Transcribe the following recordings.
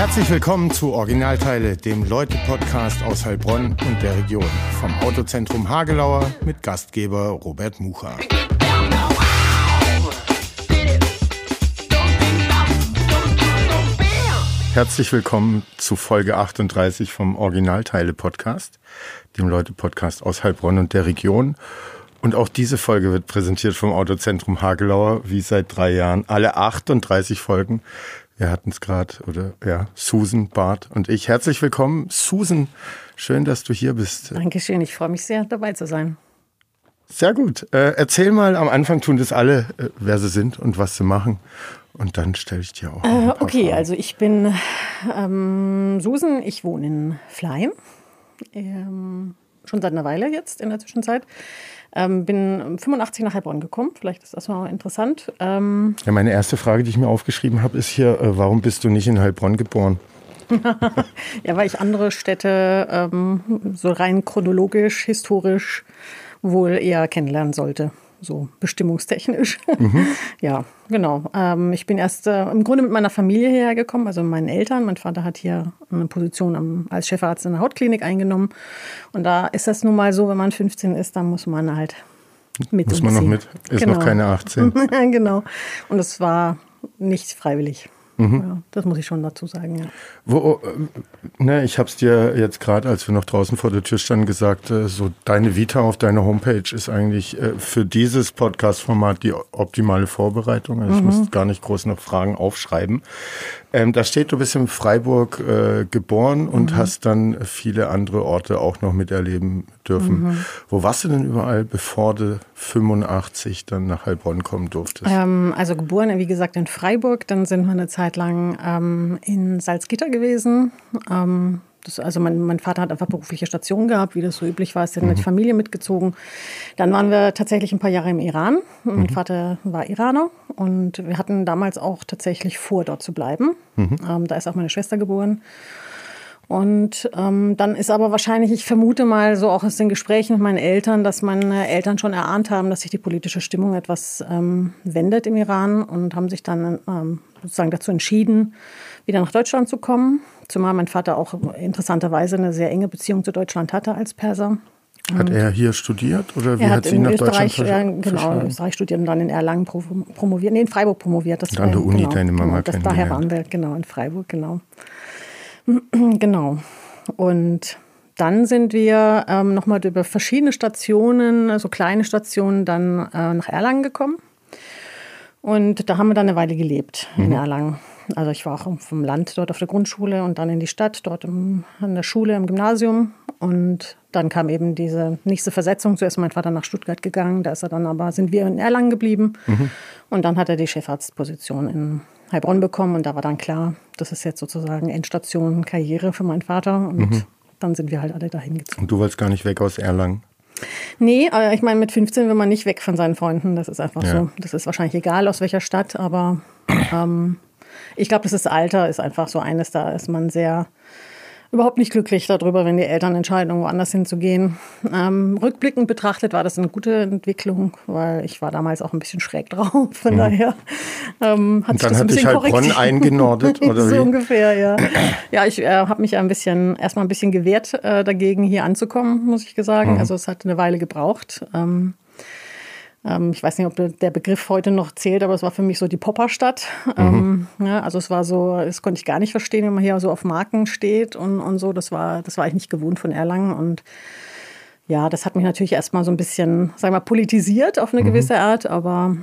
Herzlich willkommen zu Originalteile, dem Leute-Podcast aus Heilbronn und der Region. Vom Autozentrum Hagelauer mit Gastgeber Robert Mucha. Herzlich willkommen zu Folge 38 vom Originalteile-Podcast, dem Leute-Podcast aus Heilbronn und der Region. Und auch diese Folge wird präsentiert vom Autozentrum Hagelauer, wie seit drei Jahren. Alle 38 Folgen. Wir hatten es gerade, oder ja, Susan, Bart und ich. Herzlich willkommen. Susan, schön, dass du hier bist. Dankeschön, ich freue mich sehr, dabei zu sein. Sehr gut. Äh, erzähl mal, am Anfang tun das alle, äh, wer sie sind und was sie machen. Und dann stelle ich dir auch. Äh, okay, Fragen. also ich bin ähm, Susan, ich wohne in Fleim. Ähm, schon seit einer Weile jetzt in der Zwischenzeit. Ähm, bin 85 nach Heilbronn gekommen. Vielleicht ist das mal interessant. Ähm ja, meine erste Frage, die ich mir aufgeschrieben habe, ist hier: äh, Warum bist du nicht in Heilbronn geboren? ja, weil ich andere Städte ähm, so rein chronologisch, historisch wohl eher kennenlernen sollte so bestimmungstechnisch. Mhm. ja, genau. Ähm, ich bin erst äh, im Grunde mit meiner Familie hierher gekommen, also meinen Eltern. Mein Vater hat hier eine Position am, als Chefarzt in der Hautklinik eingenommen. Und da ist das nun mal so, wenn man 15 ist, dann muss man halt mit. Muss man noch mit? Ist genau. noch keine 18. genau. Und es war nicht freiwillig. Mhm. Ja, das muss ich schon dazu sagen. Ja. Wo, oh, äh, ne, ich habe es dir jetzt gerade, als wir noch draußen vor der Tür standen, gesagt, äh, so deine Vita auf deiner Homepage ist eigentlich äh, für dieses Podcast-Format die optimale Vorbereitung. Also mhm. Ich muss gar nicht groß noch Fragen aufschreiben. Ähm, da steht, du bist in Freiburg äh, geboren und mhm. hast dann viele andere Orte auch noch miterleben dürfen. Mhm. Wo warst du denn überall, bevor du 85 dann nach Heilbronn kommen durftest? Ähm, also geboren, wie gesagt, in Freiburg. Dann sind wir eine Zeit lang ähm, in Salzgitter gewesen. Das, also mein, mein, Vater hat einfach berufliche Stationen gehabt, wie das so üblich war, ist dann mhm. die Familie mitgezogen. Dann waren wir tatsächlich ein paar Jahre im Iran. Mhm. Mein Vater war Iraner und wir hatten damals auch tatsächlich vor, dort zu bleiben. Mhm. Ähm, da ist auch meine Schwester geboren. Und ähm, dann ist aber wahrscheinlich, ich vermute mal so auch aus den Gesprächen mit meinen Eltern, dass meine Eltern schon erahnt haben, dass sich die politische Stimmung etwas ähm, wendet im Iran und haben sich dann ähm, sozusagen dazu entschieden, wieder nach Deutschland zu kommen. Zumal mein Vater auch interessanterweise eine sehr enge Beziehung zu Deutschland hatte als Perser. Hat er hier studiert oder wie hat, sie nach Österreich, Deutschland äh, Genau, in Österreich studiert und dann in Erlangen promoviert, nee, in Freiburg promoviert. Das und an der Uni genau, deine Mama genau, das, Daher waren wir, genau, in Freiburg, genau. Genau. Und dann sind wir ähm, nochmal über verschiedene Stationen, also kleine Stationen, dann äh, nach Erlangen gekommen. Und da haben wir dann eine Weile gelebt mhm. in Erlangen. Also ich war auch vom Land dort auf der Grundschule und dann in die Stadt, dort im, an der Schule, im Gymnasium. Und dann kam eben diese nächste Versetzung. Zuerst ist mein Vater nach Stuttgart gegangen, da ist er dann aber, sind wir in Erlangen geblieben. Mhm. Und dann hat er die Chefarztposition in Heilbronn bekommen und da war dann klar, das ist jetzt sozusagen Endstation Karriere für meinen Vater und mhm. dann sind wir halt alle dahin gezogen. Und du wolltest gar nicht weg aus Erlangen? Nee, äh, ich meine, mit 15 will man nicht weg von seinen Freunden. Das ist einfach ja. so. Das ist wahrscheinlich egal, aus welcher Stadt, aber ähm, ich glaube, das ist Alter, ist einfach so eines, da ist man sehr überhaupt nicht glücklich darüber, wenn die Eltern entscheiden, woanders hinzugehen. Ähm, rückblickend betrachtet war das eine gute Entwicklung, weil ich war damals auch ein bisschen schräg drauf. Von mhm. daher ähm, hat Und dann hat dich halt Bonn eingenordet, oder so wie? ungefähr, ja. Ja, ich äh, habe mich ein bisschen, erstmal ein bisschen gewehrt, äh, dagegen hier anzukommen, muss ich sagen. Mhm. Also es hat eine Weile gebraucht. Ähm, ich weiß nicht, ob der Begriff heute noch zählt, aber es war für mich so die Popperstadt. Mhm. Ähm, ja, also es war so, das konnte ich gar nicht verstehen, wenn man hier so auf Marken steht und, und so. Das war, das war ich nicht gewohnt von Erlangen und ja, das hat mich natürlich erstmal so ein bisschen, sagen wir mal, politisiert auf eine mhm. gewisse Art, aber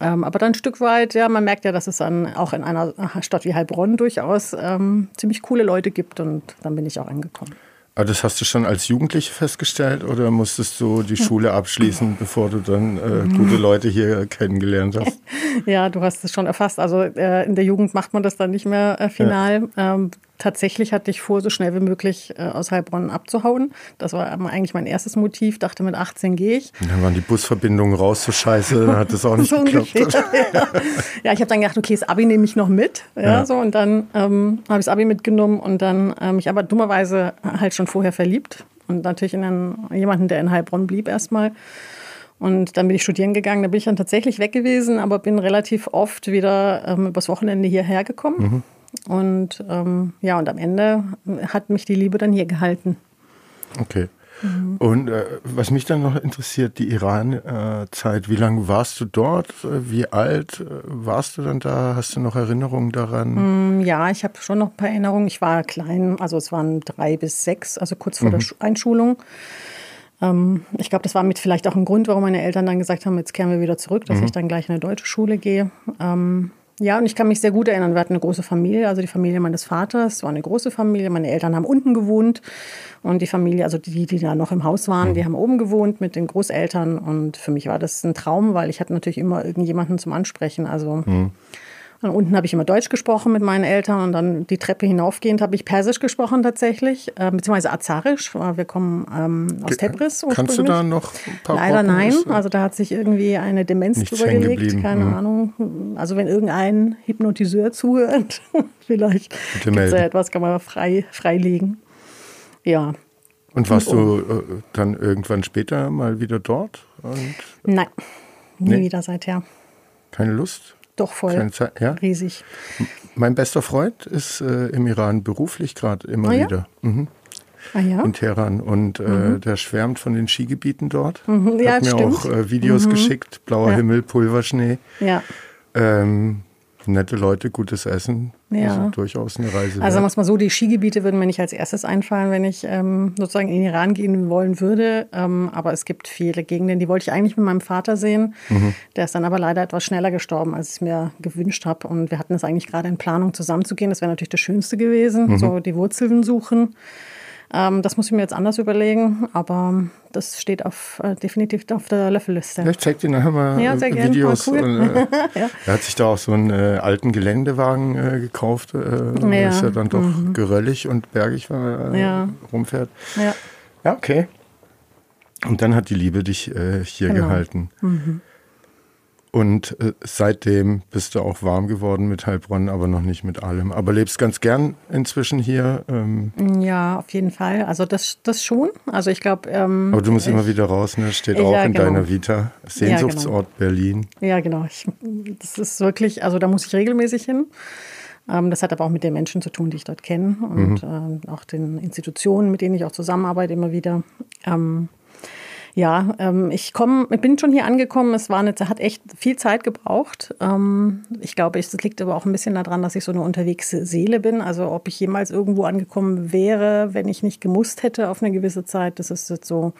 ähm, aber dann ein Stück weit, ja, man merkt ja, dass es dann auch in einer Stadt wie Heilbronn durchaus ähm, ziemlich coole Leute gibt und dann bin ich auch angekommen. Aber das hast du schon als Jugendliche festgestellt oder musstest du die Schule abschließen, bevor du dann äh, gute Leute hier kennengelernt hast? Ja, du hast es schon erfasst. Also äh, in der Jugend macht man das dann nicht mehr äh, final. Ja. Ähm, tatsächlich hatte ich vor, so schnell wie möglich äh, aus Heilbronn abzuhauen. Das war eigentlich mein erstes Motiv. Dachte, mit 18 gehe ich. Und dann waren die Busverbindungen raus, so scheiße, dann hat das auch nicht so geklappt. Ungefähr, ja, ja ich habe dann gedacht, okay, das Abi nehme ich noch mit. Ja, ja. So, und dann ähm, habe ich das Abi mitgenommen und dann ähm, mich aber dummerweise halt schon vorher verliebt. Und natürlich in einen, jemanden, der in Heilbronn blieb erstmal. Und dann bin ich studieren gegangen. Da bin ich dann tatsächlich weg gewesen, aber bin relativ oft wieder ähm, übers Wochenende hierher gekommen. Mhm. Und ähm, ja, und am Ende hat mich die Liebe dann hier gehalten. Okay. Mhm. Und äh, was mich dann noch interessiert, die Iran-Zeit. Wie lange warst du dort? Wie alt äh, warst du dann da? Hast du noch Erinnerungen daran? Mm, ja, ich habe schon noch ein paar Erinnerungen. Ich war klein, also es waren drei bis sechs, also kurz vor mhm. der Einschulung. Ähm, ich glaube, das war mit vielleicht auch ein Grund, warum meine Eltern dann gesagt haben, jetzt kehren wir wieder zurück, dass mhm. ich dann gleich in eine deutsche Schule gehe. Ähm, ja, und ich kann mich sehr gut erinnern, wir hatten eine große Familie, also die Familie meines Vaters war eine große Familie. Meine Eltern haben unten gewohnt und die Familie, also die, die da noch im Haus waren, mhm. die haben oben gewohnt mit den Großeltern. Und für mich war das ein Traum, weil ich hatte natürlich immer irgendjemanden zum Ansprechen. Also mhm. Und unten habe ich immer Deutsch gesprochen mit meinen Eltern und dann die Treppe hinaufgehend habe ich Persisch gesprochen tatsächlich, äh, beziehungsweise Azarisch. Wir kommen ähm, aus Tebris. Kannst du da noch ein paar Leider Worten nein. Also da hat sich irgendwie eine Demenz drüber gelegt. Keine mhm. Ahnung. Also wenn irgendein Hypnotiseur zuhört, vielleicht gibt es ja etwas, kann man frei, freilegen. Ja. Und warst und, du äh, dann irgendwann später mal wieder dort? Und Nein, nie nee. wieder seither. Keine Lust? Doch voll. Zeit, ja? Riesig. Mein bester Freund ist äh, im Iran beruflich gerade immer ah, wieder. Mhm. Ah, ja? In Teheran. Und äh, mhm. der schwärmt von den Skigebieten dort. Mhm. Ja, Hat mir stimmt. auch äh, Videos mhm. geschickt. Blauer ja. Himmel, Pulverschnee. Ja. Ähm, nette Leute, gutes Essen. Ja. Also durchaus eine Reise. Also sagen wir mal so, die Skigebiete würden mir nicht als erstes einfallen, wenn ich ähm, sozusagen in den Iran gehen wollen würde. Ähm, aber es gibt viele Gegenden, die wollte ich eigentlich mit meinem Vater sehen. Mhm. Der ist dann aber leider etwas schneller gestorben, als ich es mir gewünscht habe. Und wir hatten es eigentlich gerade in Planung, zusammenzugehen. Das wäre natürlich das Schönste gewesen, mhm. so die Wurzeln suchen. Ähm, das muss ich mir jetzt anders überlegen, aber das steht auf, äh, definitiv auf der Löffelliste. Ja, ich zeig dir nachher mal ja, sehr äh, Videos. Cool. Und, äh, ja. Er hat sich da auch so einen äh, alten Geländewagen äh, gekauft. Äh, ja. Ist ja dann doch mhm. geröllig und bergig, wenn man ja. rumfährt. Ja. ja, okay. Und dann hat die Liebe dich hier genau. gehalten. Mhm. Und äh, seitdem bist du auch warm geworden mit Heilbronn, aber noch nicht mit allem. Aber lebst ganz gern inzwischen hier? Ähm. Ja, auf jeden Fall. Also das, das schon. Also ich glaube. Ähm, aber du musst ich, immer wieder raus, ne? Steht auch ja, in genau. deiner Vita. Sehnsuchtsort ja, genau. Berlin. Ja, genau. Ich, das ist wirklich, also da muss ich regelmäßig hin. Ähm, das hat aber auch mit den Menschen zu tun, die ich dort kenne und mhm. äh, auch den Institutionen, mit denen ich auch zusammenarbeite, immer wieder. Ähm, ja, ähm, ich komm, bin schon hier angekommen. Es war eine, hat echt viel Zeit gebraucht. Ähm, ich glaube, es liegt aber auch ein bisschen daran, dass ich so eine unterwegs Seele bin. Also ob ich jemals irgendwo angekommen wäre, wenn ich nicht gemusst hätte auf eine gewisse Zeit, das ist jetzt so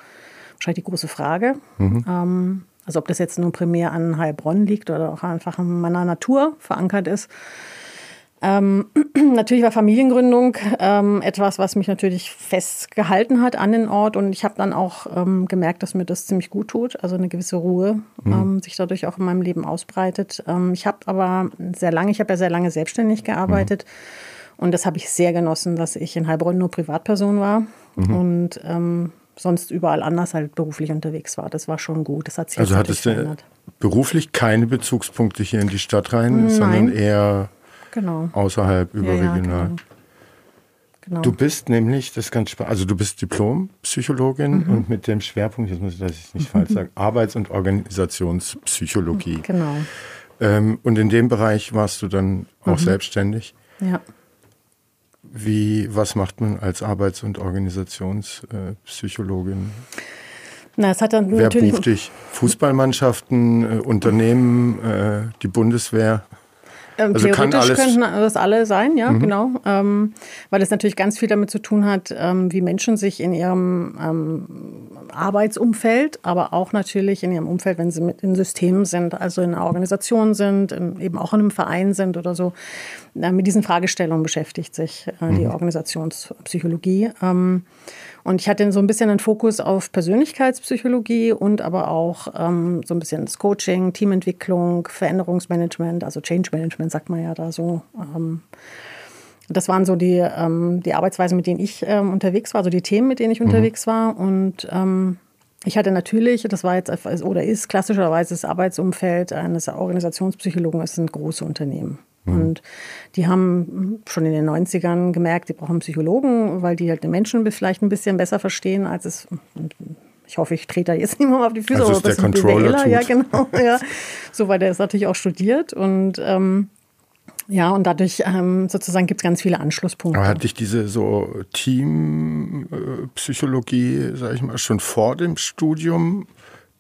wahrscheinlich die große Frage. Mhm. Ähm, also ob das jetzt nur primär an Heilbronn liegt oder auch einfach in meiner Natur verankert ist. Ähm, natürlich war Familiengründung ähm, etwas, was mich natürlich festgehalten hat an den Ort und ich habe dann auch ähm, gemerkt, dass mir das ziemlich gut tut, also eine gewisse Ruhe mhm. Ähm, sich dadurch auch in meinem Leben ausbreitet. Ähm, ich habe aber sehr lange, ich habe ja sehr lange selbstständig gearbeitet mhm. und das habe ich sehr genossen, dass ich in Heilbronn nur Privatperson war mhm. und ähm, sonst überall anders halt beruflich unterwegs war. Das war schon gut. Das hat sich also hattest du beruflich keine Bezugspunkte hier in die Stadt rein, Nein. sondern eher genau. außerhalb, überregional. Genau. Genau. Du bist nämlich, das ist ganz spannend, also du bist Diplompsychologin mhm. und mit dem Schwerpunkt, jetzt muss ich das nicht falsch sagen, Arbeits- und Organisationspsychologie. Genau. Ähm, und in dem Bereich warst du dann auch mhm. selbstständig. Ja. Wie, was macht man als Arbeits- und Organisationspsychologin? Na, es hat dann Wer bucht dich? Fußballmannschaften, äh, Unternehmen, äh, die Bundeswehr? Ähm, also theoretisch könnten das alle sein, ja, mhm. genau. Ähm, weil es natürlich ganz viel damit zu tun hat, ähm, wie Menschen sich in ihrem ähm, Arbeitsumfeld, aber auch natürlich in ihrem Umfeld, wenn sie mit in Systemen sind, also in einer Organisation sind, in, eben auch in einem Verein sind oder so. Äh, mit diesen Fragestellungen beschäftigt sich äh, mhm. die Organisationspsychologie. Und ich hatte so ein bisschen einen Fokus auf Persönlichkeitspsychologie und aber auch ähm, so ein bisschen das Coaching, Teamentwicklung, Veränderungsmanagement, also Change Management sagt man ja da so. Ähm, das waren so die, ähm, die Arbeitsweisen, mit denen ich ähm, unterwegs war, also die Themen, mit denen ich mhm. unterwegs war. Und ähm, ich hatte natürlich, das war jetzt oder ist klassischerweise das Arbeitsumfeld eines Organisationspsychologen, es sind große Unternehmen. Mhm. Und die haben schon in den 90ern gemerkt, sie brauchen Psychologen, weil die halt den Menschen vielleicht ein bisschen besser verstehen, als es. Ich hoffe, ich trete da jetzt nicht mal auf die Füße. Also ist der Controller Ja, genau. Ja. So, weil der ist natürlich auch studiert und ähm, Ja, und dadurch ähm, sozusagen gibt es ganz viele Anschlusspunkte. Aber hat dich diese so Teampsychologie, äh, sag ich mal, schon vor dem Studium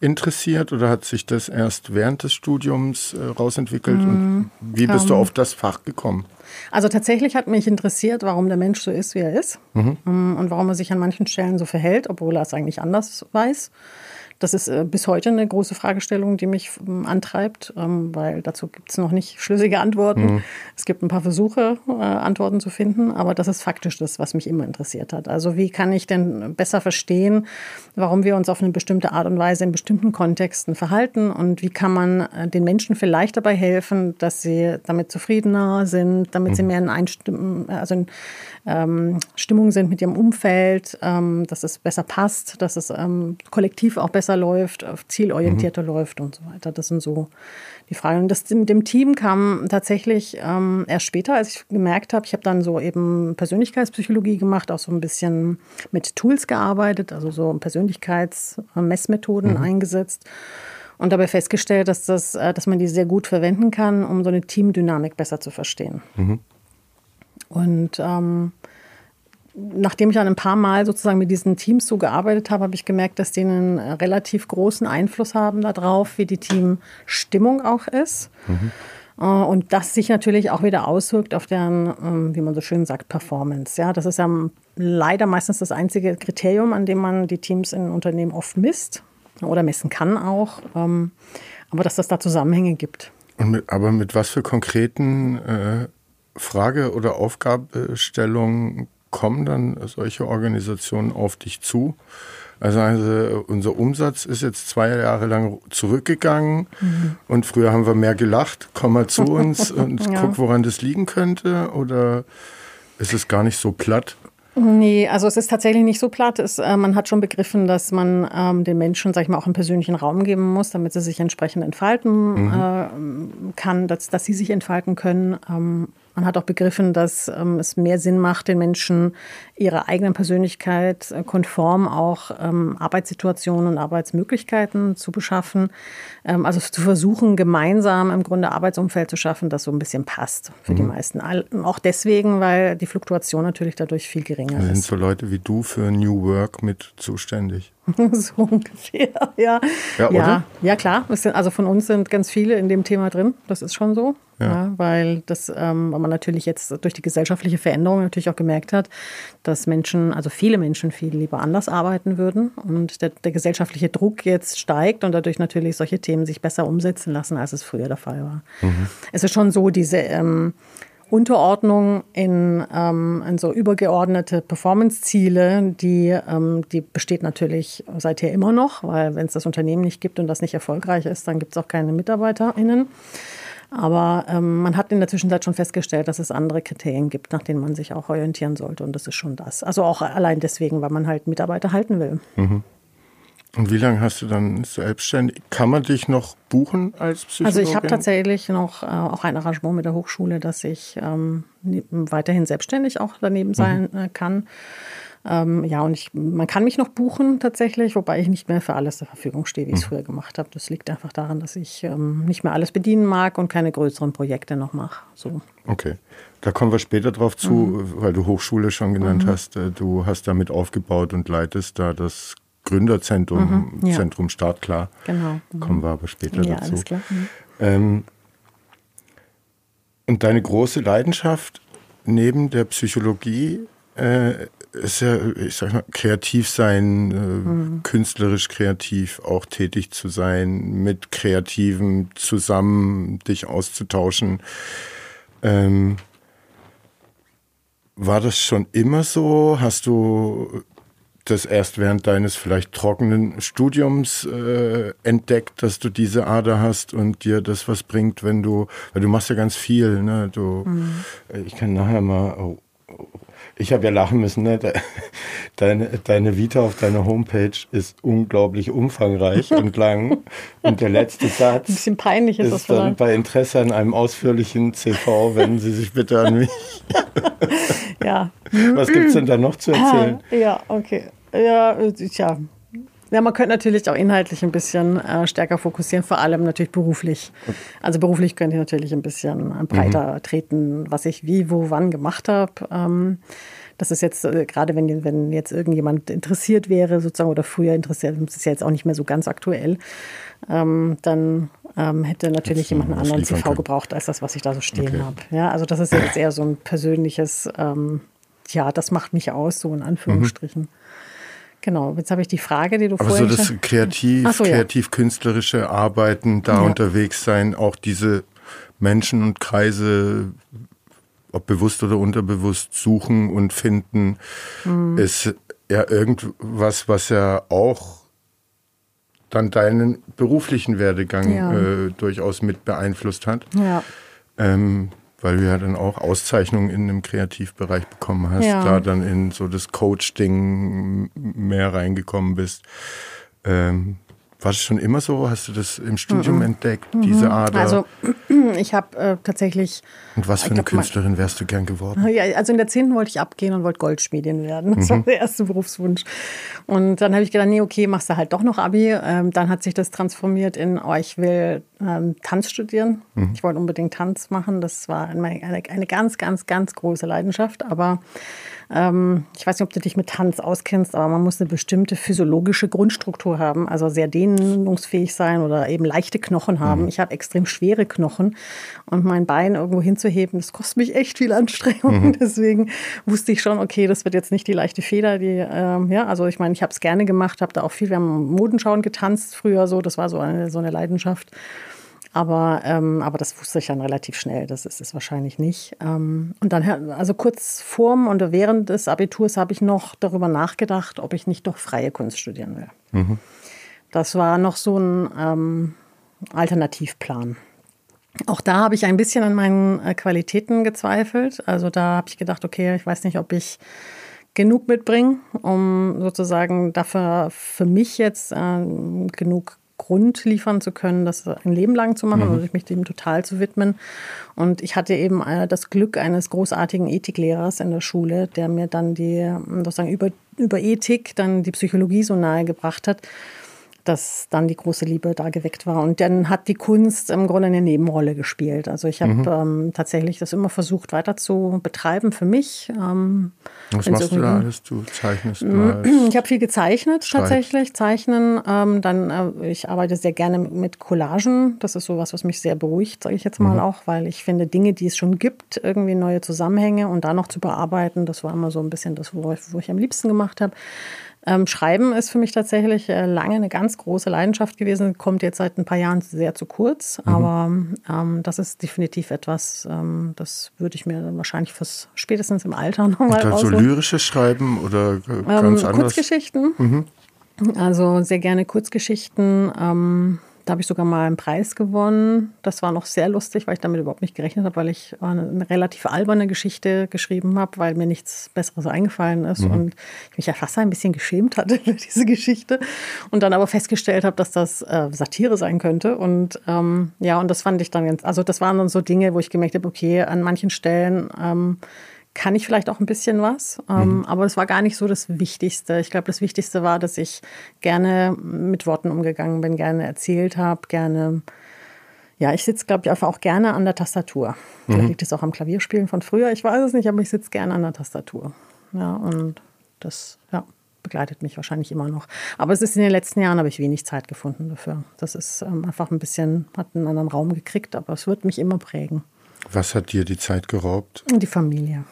interessiert oder hat sich das erst während des Studiums äh, rausentwickelt? Mm, und wie bist ähm, du auf das Fach gekommen? Also tatsächlich hat mich interessiert, warum der Mensch so ist, wie er ist mhm. Mm, und warum er sich an manchen Stellen so verhält, obwohl er es eigentlich anders weiß. Das ist äh, bis heute eine große Fragestellung, die mich ähm, antreibt, ähm, weil dazu gibt es noch nicht schlüssige Antworten. Mhm. Es gibt ein paar Versuche, äh, Antworten zu finden, aber das ist faktisch das, was mich immer interessiert hat. Also wie kann ich denn besser verstehen, warum wir uns auf eine bestimmte Art und Weise in bestimmten Kontexten verhalten und wie kann man äh, den Menschen vielleicht dabei helfen, dass sie damit zufriedener sind, damit mhm. sie mehr in Einstimmen, also in ähm, Stimmung sind mit ihrem Umfeld, ähm, dass es besser passt, dass es ähm, kollektiv auch besser läuft, zielorientierter mhm. läuft und so weiter. Das sind so die Fragen. Und das mit dem Team kam tatsächlich ähm, erst später, als ich gemerkt habe, ich habe dann so eben Persönlichkeitspsychologie gemacht, auch so ein bisschen mit Tools gearbeitet, also so Persönlichkeitsmessmethoden mhm. eingesetzt und dabei festgestellt, dass, das, äh, dass man die sehr gut verwenden kann, um so eine Teamdynamik besser zu verstehen. Mhm. Und ähm, nachdem ich dann ein paar Mal sozusagen mit diesen Teams so gearbeitet habe, habe ich gemerkt, dass die einen relativ großen Einfluss haben darauf, wie die Teamstimmung auch ist. Mhm. Und das sich natürlich auch wieder auswirkt auf deren, ähm, wie man so schön sagt, Performance. Ja, das ist ja leider meistens das einzige Kriterium, an dem man die Teams in Unternehmen oft misst oder messen kann auch. Ähm, aber dass das da Zusammenhänge gibt. Mit, aber mit was für konkreten äh, Frage- oder Aufgabenstellung kommen dann solche Organisationen auf dich zu? Also, also, unser Umsatz ist jetzt zwei Jahre lang zurückgegangen mhm. und früher haben wir mehr gelacht. Komm mal zu uns und ja. guck, woran das liegen könnte. Oder ist es gar nicht so platt? Nee, also es ist tatsächlich nicht so platt. Es, äh, man hat schon begriffen, dass man ähm, den Menschen, sag ich mal, auch einen persönlichen Raum geben muss, damit sie sich entsprechend entfalten mhm. äh, kann, dass, dass sie sich entfalten können. Ähm, man hat auch begriffen, dass ähm, es mehr Sinn macht, den Menschen ihrer eigenen Persönlichkeit äh, konform auch ähm, Arbeitssituationen und Arbeitsmöglichkeiten zu beschaffen. Ähm, also zu versuchen, gemeinsam im Grunde Arbeitsumfeld zu schaffen, das so ein bisschen passt für mhm. die meisten. Auch deswegen, weil die Fluktuation natürlich dadurch viel geringer ist. Sind so Leute wie du für New Work mit zuständig? so ungefähr, ja. Ja, ja, ja, klar. also von uns sind ganz viele in dem Thema drin. Das ist schon so. Ja. ja weil, das, ähm, weil man natürlich jetzt durch die gesellschaftliche Veränderung natürlich auch gemerkt hat, dass Menschen, also viele Menschen viel lieber anders arbeiten würden und der, der gesellschaftliche Druck jetzt steigt und dadurch natürlich solche Themen sich besser umsetzen lassen, als es früher der Fall war. Mhm. Es ist schon so, diese ähm, Unterordnung in, ähm, in so übergeordnete Performance-Ziele, die, ähm, die besteht natürlich seither immer noch, weil wenn es das Unternehmen nicht gibt und das nicht erfolgreich ist, dann gibt es auch keine MitarbeiterInnen. Aber ähm, man hat in der Zwischenzeit schon festgestellt, dass es andere Kriterien gibt, nach denen man sich auch orientieren sollte. Und das ist schon das. Also auch allein deswegen, weil man halt Mitarbeiter halten will. Mhm. Und wie lange hast du dann selbstständig? Kann man dich noch buchen als Psychologin? Also ich habe tatsächlich noch äh, auch ein Arrangement mit der Hochschule, dass ich ähm, weiterhin selbstständig auch daneben mhm. sein mhm. äh, kann. Ähm, ja, und ich, man kann mich noch buchen tatsächlich, wobei ich nicht mehr für alles zur Verfügung stehe, wie ich es mhm. früher gemacht habe. Das liegt einfach daran, dass ich ähm, nicht mehr alles bedienen mag und keine größeren Projekte noch mache. So. Okay. Da kommen wir später drauf zu, mhm. weil du Hochschule schon genannt mhm. hast. Äh, du hast damit aufgebaut und leitest da das Gründerzentrum, mhm, ja. Zentrum Startklar. Genau. Mhm. Kommen wir aber später ja, dazu. Alles klar. Mhm. Ähm, und deine große Leidenschaft neben der Psychologie äh, ist ja, ich sag mal, kreativ sein, äh, mhm. künstlerisch kreativ auch tätig zu sein, mit Kreativen zusammen dich auszutauschen. Ähm, war das schon immer so? Hast du das erst während deines vielleicht trockenen Studiums äh, entdeckt, dass du diese Ader hast und dir das was bringt, wenn du, weil du machst ja ganz viel, ne? Du, mhm. ich kann nachher mal, oh, ich habe ja lachen müssen, ne? Deine, deine Vita auf deiner Homepage ist unglaublich umfangreich und lang. Und der letzte Satz Ein bisschen peinlich ist, ist das dann bei Interesse an einem ausführlichen CV, wenden Sie sich bitte an mich. ja. Was gibt es denn da noch zu erzählen? Ja, okay. Ja, tja. Ja, man könnte natürlich auch inhaltlich ein bisschen äh, stärker fokussieren, vor allem natürlich beruflich. Also beruflich könnte ich natürlich ein bisschen äh, breiter mhm. treten, was ich wie, wo, wann gemacht habe. Ähm, das ist jetzt äh, gerade, wenn, wenn jetzt irgendjemand interessiert wäre, sozusagen, oder früher interessiert, das ist ja jetzt auch nicht mehr so ganz aktuell, ähm, dann ähm, hätte natürlich jemand einen anderen CV können. gebraucht als das, was ich da so stehen okay. habe. Ja, also das ist jetzt eher so ein persönliches, ähm, ja, das macht mich aus, so in Anführungsstrichen. Mhm. Genau, jetzt habe ich die Frage, die du Aber vorhin... Aber so das kreativ, so, kreativ-künstlerische ja. Arbeiten, da ja. unterwegs sein, auch diese Menschen und Kreise ob bewusst oder unterbewusst, suchen und finden, mhm. ist ja irgendwas, was ja auch dann deinen beruflichen Werdegang ja. äh, durchaus mit beeinflusst hat. Ja. Ähm, weil du ja dann auch Auszeichnungen in einem Kreativbereich bekommen hast, ja. da dann in so das Coach-Ding mehr reingekommen bist. Ähm, war das schon immer so? Hast du das im Studium mhm. entdeckt, diese Ader? Also ich habe äh, tatsächlich... Und was für eine Künstlerin mal, wärst du gern geworden? Ja, also in der 10. wollte ich abgehen und wollte Goldschmiedin werden. Das mhm. war der erste Berufswunsch. Und dann habe ich gedacht, nee, okay, machst du halt doch noch Abi. Ähm, dann hat sich das transformiert in, oh, ich will ähm, Tanz studieren. Mhm. Ich wollte unbedingt Tanz machen. Das war eine, eine, eine ganz, ganz, ganz große Leidenschaft. Aber ähm, ich weiß nicht, ob du dich mit Tanz auskennst, aber man muss eine bestimmte physiologische Grundstruktur haben, also sehr dehnungsfähig sein oder eben leichte Knochen haben. Mhm. Ich habe extrem schwere Knochen und mein Bein irgendwo hinzuheben, das kostet mich echt viel Anstrengung. Mhm. Deswegen wusste ich schon, okay, das wird jetzt nicht die leichte Feder. Die, ähm, ja, also ich meine, ich habe es gerne gemacht, habe da auch viel, wir haben Modenschauen getanzt früher so, das war so eine, so eine Leidenschaft. Aber, ähm, aber das wusste ich dann relativ schnell, das ist es wahrscheinlich nicht. Ähm, und dann, also kurz vorm und während des Abiturs habe ich noch darüber nachgedacht, ob ich nicht doch freie Kunst studieren will. Mhm. Das war noch so ein ähm, Alternativplan. Auch da habe ich ein bisschen an meinen äh, Qualitäten gezweifelt. Also da habe ich gedacht, okay, ich weiß nicht, ob ich genug mitbringe, um sozusagen dafür für mich jetzt äh, genug Grund liefern zu können, das ein Leben lang zu machen mhm. oder mich dem total zu widmen. Und ich hatte eben äh, das Glück eines großartigen Ethiklehrers in der Schule, der mir dann die sozusagen über, über Ethik dann die Psychologie so nahe gebracht hat dass dann die große Liebe da geweckt war. Und dann hat die Kunst im Grunde eine Nebenrolle gespielt. Also ich habe mhm. ähm, tatsächlich das immer versucht weiter zu betreiben für mich. Ähm, Was machst du da alles? Du zeichnest mal. Ich habe viel gezeichnet Schreib. tatsächlich, zeichnen. Ähm, dann, äh, ich arbeite sehr gerne mit Collagen. Das ist sowas, was mich sehr beruhigt, sage ich jetzt mal mhm. auch, weil ich finde, Dinge, die es schon gibt, irgendwie neue Zusammenhänge und da noch zu bearbeiten, das war immer so ein bisschen das, wo ich, wo ich am liebsten gemacht habe. Ähm, Schreiben ist für mich tatsächlich äh, lange eine ganz große Leidenschaft gewesen, kommt jetzt seit ein paar Jahren sehr zu kurz, mhm. aber ähm, das ist definitiv etwas, ähm, das würde ich mir wahrscheinlich fürs spätestens im Alter nochmal Und so lyrisches Schreiben oder äh, ganz ähm, anders? Kurzgeschichten. Mhm. Also sehr gerne Kurzgeschichten. Da habe ich sogar mal einen Preis gewonnen. Das war noch sehr lustig, weil ich damit überhaupt nicht gerechnet habe, weil ich eine relativ alberne Geschichte geschrieben habe, weil mir nichts Besseres eingefallen ist mhm. und ich mich ja fast ein bisschen geschämt hatte für diese Geschichte und dann aber festgestellt habe, dass das äh, Satire sein könnte. Und ähm, ja, und das fand ich dann ganz, also das waren dann so Dinge, wo ich gemerkt habe, okay, an manchen Stellen ähm, kann ich vielleicht auch ein bisschen was, ähm, mhm. aber das war gar nicht so das Wichtigste. Ich glaube, das Wichtigste war, dass ich gerne mit Worten umgegangen bin, gerne erzählt habe, gerne. Ja, ich sitze, glaube ich, einfach auch gerne an der Tastatur. Vielleicht mhm. liegt es auch am Klavierspielen von früher, ich weiß es nicht, aber ich sitze gerne an der Tastatur. Ja, und das ja, begleitet mich wahrscheinlich immer noch. Aber es ist in den letzten Jahren, habe ich wenig Zeit gefunden dafür. Das ist ähm, einfach ein bisschen, hat einen anderen Raum gekriegt, aber es wird mich immer prägen. Was hat dir die Zeit geraubt? Die Familie.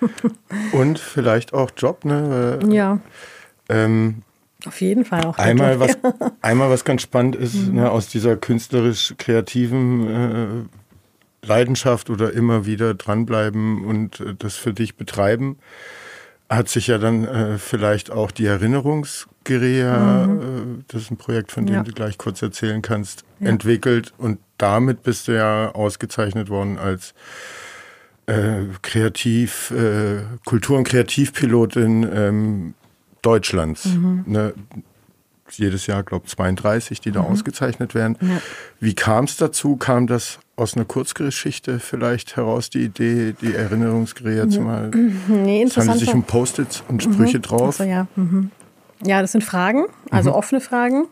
Und vielleicht auch Job, ne? Ja. Ähm, Auf jeden Fall auch. Einmal, was, ja. einmal was ganz spannend ist, mhm. ne, aus dieser künstlerisch-kreativen äh, Leidenschaft oder immer wieder dranbleiben und äh, das für dich betreiben, hat sich ja dann äh, vielleicht auch die Erinnerungsgeräte, mhm. äh, das ist ein Projekt, von dem ja. du gleich kurz erzählen kannst, ja. entwickelt. Und damit bist du ja ausgezeichnet worden als äh, Kreativ, äh, Kultur- und Kreativpilotin ähm, Deutschlands. Mhm. Ne? Jedes Jahr, glaube ich, 32, die da mhm. ausgezeichnet werden. Ja. Wie kam es dazu? Kam das aus einer Kurzgeschichte vielleicht heraus, die Idee, die Erinnerungsgeräte zu malen? Nee, es handelt sich um Post-its und Sprüche mhm. drauf. Also, ja. Ja, das sind Fragen, also mhm. offene Fragen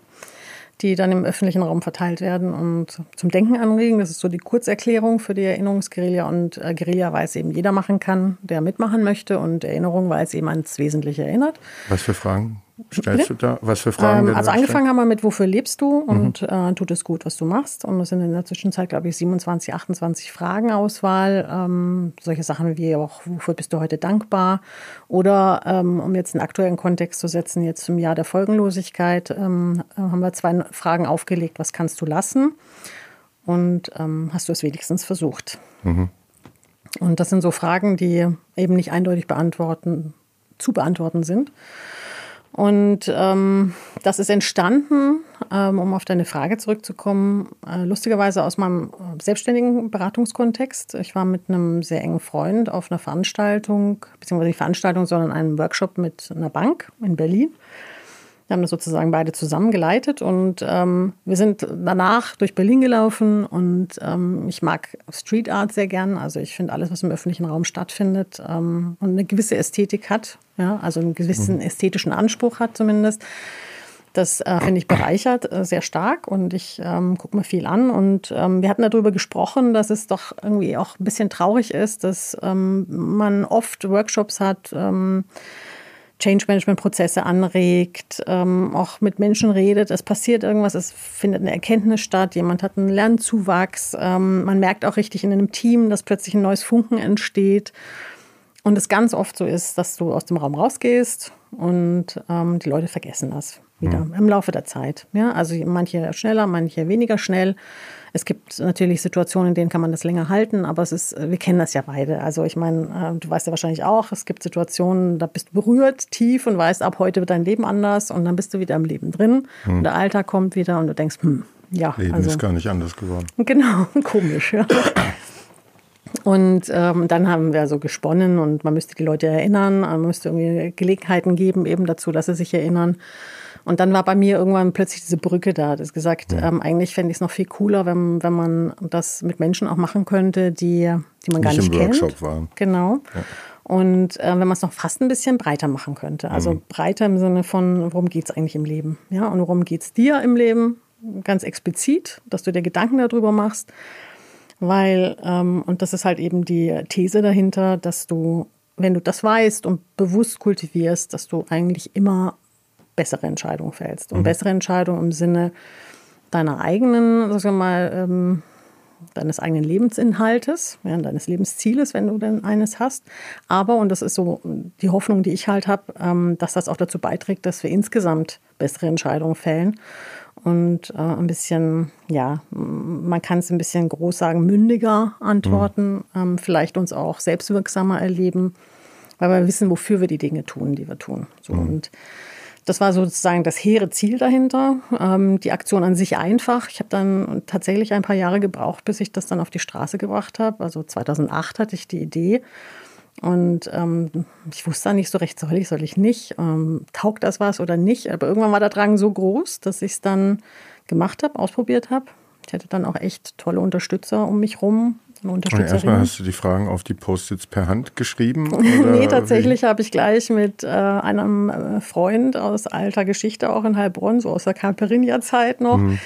die dann im öffentlichen Raum verteilt werden und zum Denken anregen. Das ist so die Kurzerklärung für die Erinnerungsguerilla und äh, Guerilla, weil es eben jeder machen kann, der mitmachen möchte und Erinnerung, weil es eben ans Wesentliche erinnert. Was für Fragen? Stellst du da? Was für Fragen? Ähm, also angefangen haben wir mit, wofür lebst du und mhm. äh, tut es gut, was du machst. Und es sind in der Zwischenzeit, glaube ich, 27, 28 Fragen Auswahl. Ähm, solche Sachen wie auch, wofür bist du heute dankbar? Oder ähm, um jetzt einen aktuellen Kontext zu setzen, jetzt zum Jahr der Folgenlosigkeit, ähm, haben wir zwei Fragen aufgelegt, was kannst du lassen? Und ähm, hast du es wenigstens versucht? Mhm. Und das sind so Fragen, die eben nicht eindeutig beantworten, zu beantworten sind. Und ähm, das ist entstanden, ähm, um auf deine Frage zurückzukommen, äh, lustigerweise aus meinem äh, selbstständigen Beratungskontext. Ich war mit einem sehr engen Freund auf einer Veranstaltung, beziehungsweise nicht Veranstaltung, sondern einem Workshop mit einer Bank in Berlin. Wir haben das sozusagen beide zusammen geleitet und ähm, wir sind danach durch Berlin gelaufen und ähm, ich mag Street Art sehr gern. Also ich finde alles, was im öffentlichen Raum stattfindet ähm, und eine gewisse Ästhetik hat, ja, also einen gewissen mhm. ästhetischen Anspruch hat zumindest. Das äh, finde ich bereichert äh, sehr stark und ich ähm, gucke mir viel an. Und ähm, wir hatten darüber gesprochen, dass es doch irgendwie auch ein bisschen traurig ist, dass ähm, man oft Workshops hat, ähm, Change-Management-Prozesse anregt, ähm, auch mit Menschen redet. Es passiert irgendwas, es findet eine Erkenntnis statt, jemand hat einen Lernzuwachs. Ähm, man merkt auch richtig in einem Team, dass plötzlich ein neues Funken entsteht. Und es ganz oft so ist, dass du aus dem Raum rausgehst und ähm, die Leute vergessen das wieder mhm. im Laufe der Zeit. Ja, also manche schneller, manche weniger schnell. Es gibt natürlich Situationen, in denen kann man das länger halten, aber es ist, wir kennen das ja beide. Also ich meine, äh, du weißt ja wahrscheinlich auch, es gibt Situationen, da bist du berührt tief und weißt, ab heute wird dein Leben anders und dann bist du wieder im Leben drin hm. und der Alltag kommt wieder und du denkst, hm, ja. Leben also, ist gar nicht anders geworden. Genau, komisch, ja. Und ähm, dann haben wir so gesponnen und man müsste die Leute erinnern, man müsste irgendwie Gelegenheiten geben eben dazu, dass sie sich erinnern. Und dann war bei mir irgendwann plötzlich diese Brücke da. Das gesagt, ja. ähm, eigentlich fände ich es noch viel cooler, wenn, wenn man das mit Menschen auch machen könnte, die, die man gar nicht, nicht im kennt. Workshop waren. Genau. Ja. Und äh, wenn man es noch fast ein bisschen breiter machen könnte. Also mhm. breiter im Sinne von, worum geht es eigentlich im Leben? Ja, und worum geht es dir im Leben? Ganz explizit, dass du dir Gedanken darüber machst. Weil, ähm, und das ist halt eben die These dahinter, dass du, wenn du das weißt und bewusst kultivierst, dass du eigentlich immer bessere Entscheidungen fällst. Und mhm. bessere Entscheidungen im Sinne deiner eigenen, sagen wir mal, ähm, deines eigenen Lebensinhaltes, ja, deines Lebenszieles, wenn du denn eines hast. Aber, und das ist so die Hoffnung, die ich halt habe, ähm, dass das auch dazu beiträgt, dass wir insgesamt bessere Entscheidungen fällen und äh, ein bisschen, ja, man kann es ein bisschen groß sagen, mündiger antworten, mhm. ähm, vielleicht uns auch selbstwirksamer erleben, weil wir wissen, wofür wir die Dinge tun, die wir tun. So, mhm. Und das war sozusagen das hehre Ziel dahinter. Ähm, die Aktion an sich einfach. Ich habe dann tatsächlich ein paar Jahre gebraucht, bis ich das dann auf die Straße gebracht habe. Also 2008 hatte ich die Idee. Und ähm, ich wusste dann nicht so recht, soll ich, soll ich nicht, ähm, taugt das was oder nicht. Aber irgendwann war der Drang so groß, dass ich es dann gemacht habe, ausprobiert habe. Ich hatte dann auch echt tolle Unterstützer um mich rum, und erstmal hast du die Fragen auf die Post-its per Hand geschrieben? nee, tatsächlich habe ich gleich mit äh, einem äh, Freund aus alter Geschichte, auch in Heilbronn, so aus der Calperinia-Zeit noch. Mhm.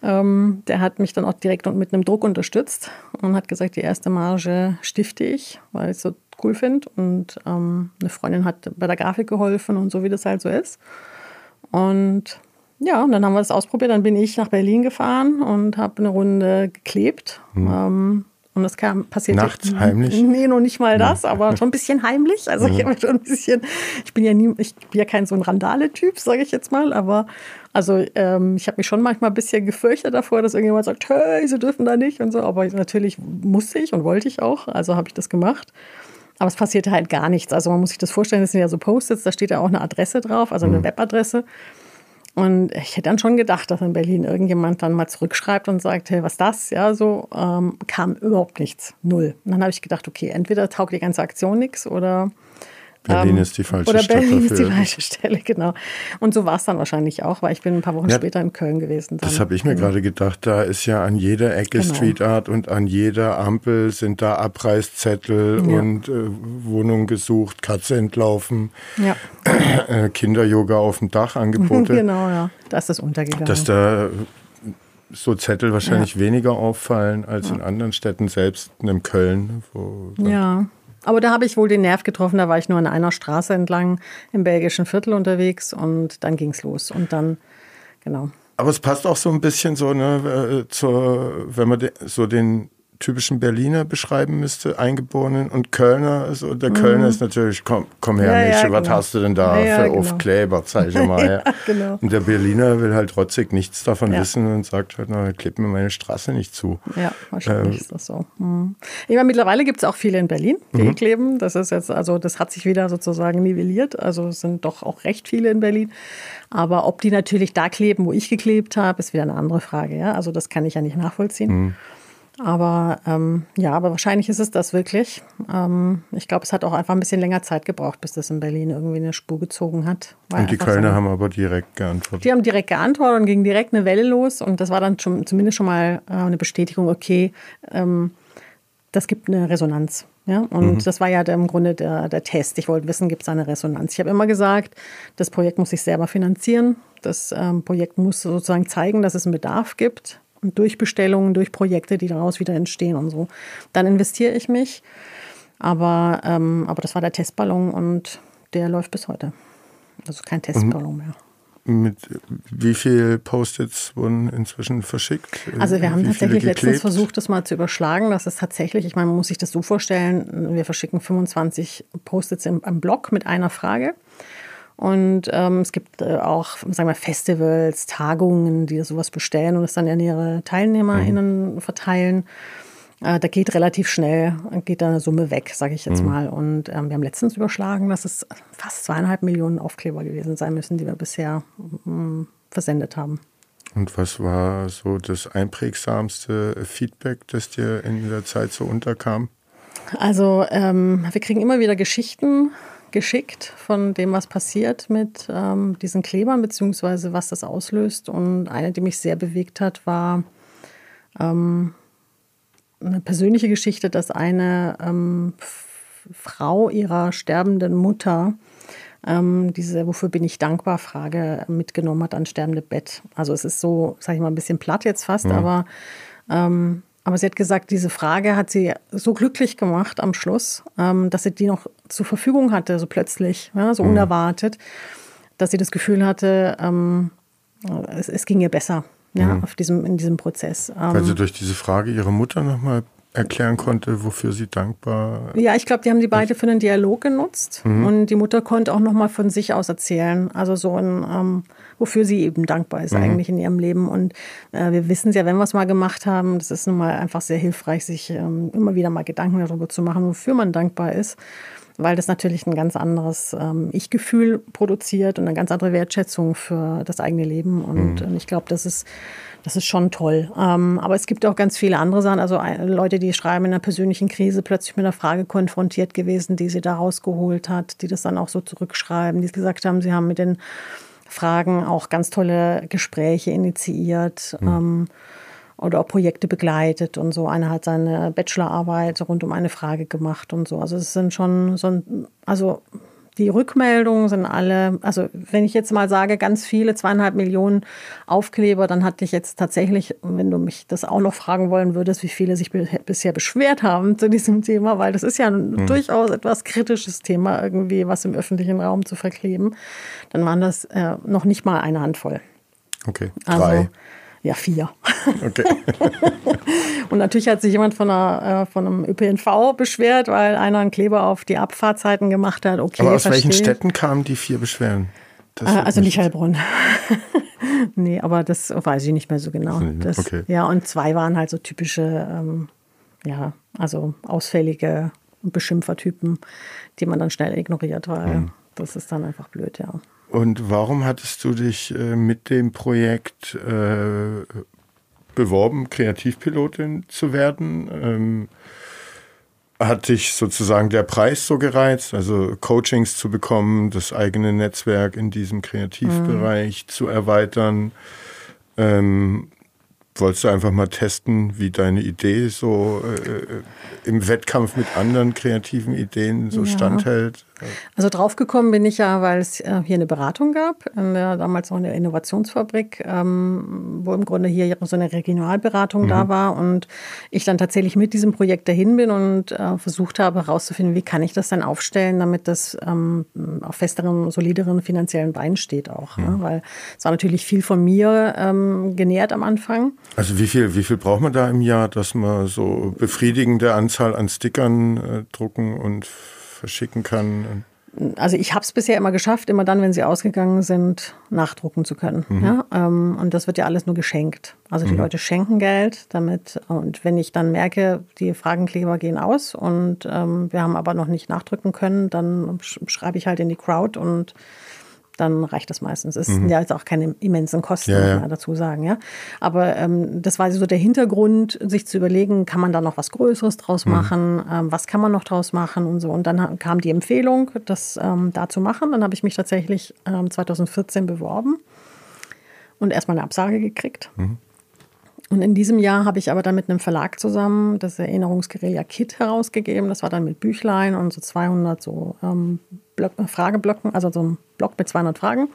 Ähm, der hat mich dann auch direkt mit einem Druck unterstützt und hat gesagt, die erste Marge stifte ich, weil ich es so cool finde. Und ähm, eine Freundin hat bei der Grafik geholfen und so, wie das halt so ist. Und ja, und dann haben wir das ausprobiert. Dann bin ich nach Berlin gefahren und habe eine Runde geklebt. Mhm. Ähm, und das kam, passiert nachts heimlich. Nee, noch nicht mal das, aber schon ein bisschen heimlich. Also ich habe schon ein bisschen, ich bin ja nie, ich bin ja kein so ein Randale-Typ, sage ich jetzt mal, aber also ähm, ich habe mich schon manchmal ein bisschen gefürchtet davor, dass irgendjemand sagt, hey, sie dürfen da nicht und so. Aber natürlich musste ich und wollte ich auch, also habe ich das gemacht. Aber es passierte halt gar nichts. Also man muss sich das vorstellen, das sind ja so Post-its, da steht ja auch eine Adresse drauf, also eine mhm. Webadresse. Und ich hätte dann schon gedacht, dass in Berlin irgendjemand dann mal zurückschreibt und sagt, hey, was das? Ja, so ähm, kam überhaupt nichts. Null. Und dann habe ich gedacht, okay, entweder taugt die ganze Aktion nichts oder Berlin ähm, ist die falsche Stadt. Oder Berlin dafür. ist die falsche Stelle, genau. Und so war es dann wahrscheinlich auch, weil ich bin ein paar Wochen ja, später in Köln gewesen. Dann. Das habe ich mir genau. gerade gedacht. Da ist ja an jeder Ecke genau. Street Art und an jeder Ampel sind da Abreißzettel ja. und äh, Wohnungen gesucht, Katze entlaufen, ja. äh, Kinder-Yoga auf dem Dach Angebote. genau, ja. Da ist das untergegangen. Dass da so Zettel wahrscheinlich ja. weniger auffallen als in anderen Städten, selbst in Köln. ja. Aber da habe ich wohl den Nerv getroffen. Da war ich nur an einer Straße entlang im belgischen Viertel unterwegs und dann ging es los. Und dann, genau. Aber es passt auch so ein bisschen so, ne, äh, zur, wenn man so den typischen Berliner beschreiben müsste, Eingeborenen und Kölner. Also der Kölner mhm. ist natürlich, komm, komm her, ja, Mädchen, ja, was genau. hast du denn da ja, für genau. Aufkleber, zeig mal her. genau. Und der Berliner will halt trotzig nichts davon wissen und sagt halt, na, klebt mir meine Straße nicht zu. Ja, wahrscheinlich ähm, ist das so. Mhm. Ich meine, mittlerweile gibt es auch viele in Berlin, die mhm. kleben. Das ist jetzt, also das hat sich wieder sozusagen nivelliert. Also es sind doch auch recht viele in Berlin. Aber ob die natürlich da kleben, wo ich geklebt habe, ist wieder eine andere Frage. Ja? Also das kann ich ja nicht nachvollziehen. Aber ähm, ja, aber wahrscheinlich ist es das wirklich. Ähm, ich glaube, es hat auch einfach ein bisschen länger Zeit gebraucht, bis das in Berlin irgendwie eine Spur gezogen hat. und die Kölner so, haben aber direkt geantwortet. Die haben direkt geantwortet und ging direkt eine Welle los. Und das war dann schon, zumindest schon mal äh, eine Bestätigung, okay, ähm, das gibt eine Resonanz. Ja, und mhm. das war ja der, im Grunde der, der Test. Ich wollte wissen, gibt es eine Resonanz? Ich habe immer gesagt, das Projekt muss sich selber finanzieren. Das ähm, Projekt muss sozusagen zeigen, dass es einen Bedarf gibt und durch Bestellungen, durch Projekte, die daraus wieder entstehen und so. Dann investiere ich mich. Aber, ähm, aber das war der Testballon und der läuft bis heute. Also kein Testballon mehr. Mit wie viel Post-its wurden inzwischen verschickt? Also wir haben tatsächlich letztens versucht, das mal zu überschlagen. Das ist tatsächlich, ich meine, man muss sich das so vorstellen, wir verschicken 25 Post-its im, im Blog mit einer Frage. Und ähm, es gibt äh, auch, sagen wir, Festivals, Tagungen, die sowas bestellen und es dann an ihre TeilnehmerInnen mhm. verteilen. Äh, da geht relativ schnell, geht da eine Summe weg, sage ich jetzt mhm. mal. Und ähm, wir haben letztens überschlagen, dass es fast zweieinhalb Millionen Aufkleber gewesen sein müssen, die wir bisher ähm, versendet haben. Und was war so das einprägsamste Feedback, das dir in der Zeit so unterkam? Also ähm, wir kriegen immer wieder Geschichten geschickt von dem, was passiert mit ähm, diesen Klebern, beziehungsweise was das auslöst. Und eine, die mich sehr bewegt hat, war ähm, eine persönliche Geschichte, dass eine ähm, Frau ihrer sterbenden Mutter ähm, diese Wofür bin ich dankbar Frage mitgenommen hat an sterbende Bett. Also es ist so, sage ich mal, ein bisschen platt jetzt fast, ja. aber ähm, aber sie hat gesagt, diese Frage hat sie so glücklich gemacht am Schluss, ähm, dass sie die noch zur Verfügung hatte, so plötzlich, so mhm. unerwartet, dass sie das Gefühl hatte, ähm, es, es, ging ihr besser ja, mhm. auf diesem, in diesem Prozess. Weil sie ähm, durch diese Frage ihre Mutter nochmal erklären konnte, wofür sie dankbar Ja, ich glaube, die haben die beide für einen Dialog genutzt. Mhm. Und die Mutter konnte auch nochmal von sich aus erzählen. Also so ein, ähm, wofür sie eben dankbar ist mhm. eigentlich in ihrem Leben. Und äh, wir wissen es ja, wenn wir es mal gemacht haben, das ist nun mal einfach sehr hilfreich, sich ähm, immer wieder mal Gedanken darüber zu machen, wofür man dankbar ist weil das natürlich ein ganz anderes ähm, Ich-Gefühl produziert und eine ganz andere Wertschätzung für das eigene Leben. Und, mhm. und ich glaube, das ist das ist schon toll. Ähm, aber es gibt auch ganz viele andere Sachen. Also äh, Leute, die schreiben in einer persönlichen Krise plötzlich mit einer Frage konfrontiert gewesen, die sie da rausgeholt hat, die das dann auch so zurückschreiben, die gesagt haben, sie haben mit den Fragen auch ganz tolle Gespräche initiiert. Mhm. Ähm, oder auch Projekte begleitet und so. Einer hat seine Bachelorarbeit rund um eine Frage gemacht und so. Also es sind schon so ein, also die Rückmeldungen sind alle, also wenn ich jetzt mal sage, ganz viele, zweieinhalb Millionen Aufkleber, dann hatte ich jetzt tatsächlich, wenn du mich das auch noch fragen wollen würdest, wie viele sich bisher beschwert haben zu diesem Thema, weil das ist ja ein mhm. durchaus etwas kritisches Thema, irgendwie was im öffentlichen Raum zu verkleben, dann waren das äh, noch nicht mal eine Handvoll. Okay, also drei. Also, ja, vier. Okay. und natürlich hat sich jemand von, einer, äh, von einem ÖPNV beschwert, weil einer einen Kleber auf die Abfahrtzeiten gemacht hat. Okay, Aber aus verstehe. welchen Städten kamen die vier Beschwerden? Äh, also nicht Heilbronn. nee, aber das weiß ich nicht mehr so genau. Das, okay. Ja, und zwei waren halt so typische, ähm, ja, also ausfällige Beschimpfertypen, die man dann schnell ignoriert, weil hm. das ist dann einfach blöd, ja. Und warum hattest du dich äh, mit dem Projekt äh, beworben, Kreativpilotin zu werden? Ähm, hat dich sozusagen der Preis so gereizt, also Coachings zu bekommen, das eigene Netzwerk in diesem Kreativbereich mhm. zu erweitern? Ähm, wolltest du einfach mal testen, wie deine Idee so äh, äh im Wettkampf mit anderen kreativen Ideen so ja. standhält? Also draufgekommen bin ich ja, weil es äh, hier eine Beratung gab, in der, damals noch eine Innovationsfabrik, ähm, wo im Grunde hier so eine Regionalberatung mhm. da war und ich dann tatsächlich mit diesem Projekt dahin bin und äh, versucht habe herauszufinden, wie kann ich das dann aufstellen, damit das ähm, auf festeren, solideren finanziellen Beinen steht auch. Ne? Mhm. Weil es war natürlich viel von mir ähm, genährt am Anfang. Also wie viel, wie viel braucht man da im Jahr, dass man so befriedigende Anzahl an Stickern äh, drucken und verschicken kann? Also ich habe es bisher immer geschafft, immer dann, wenn sie ausgegangen sind, nachdrucken zu können. Mhm. Ja? Ähm, und das wird ja alles nur geschenkt. Also die mhm. Leute schenken Geld damit. Und wenn ich dann merke, die Fragenkleber gehen aus und ähm, wir haben aber noch nicht nachdrücken können, dann schreibe ich halt in die Crowd und dann reicht das meistens. Es mhm. sind ja jetzt auch keine immensen Kosten, ja, muss man dazu sagen. Ja? Aber ähm, das war so der Hintergrund, sich zu überlegen, kann man da noch was Größeres draus mhm. machen, ähm, was kann man noch draus machen und so. Und dann kam die Empfehlung, das ähm, da zu machen. Dann habe ich mich tatsächlich 2014 ähm, beworben und erstmal eine Absage gekriegt. Mhm. Und in diesem Jahr habe ich aber dann mit einem Verlag zusammen das Erinnerungsguerilla Kit herausgegeben. Das war dann mit Büchlein und so 200 so ähm, Block, Frageblöcken, also so ein Block mit 200 Fragen.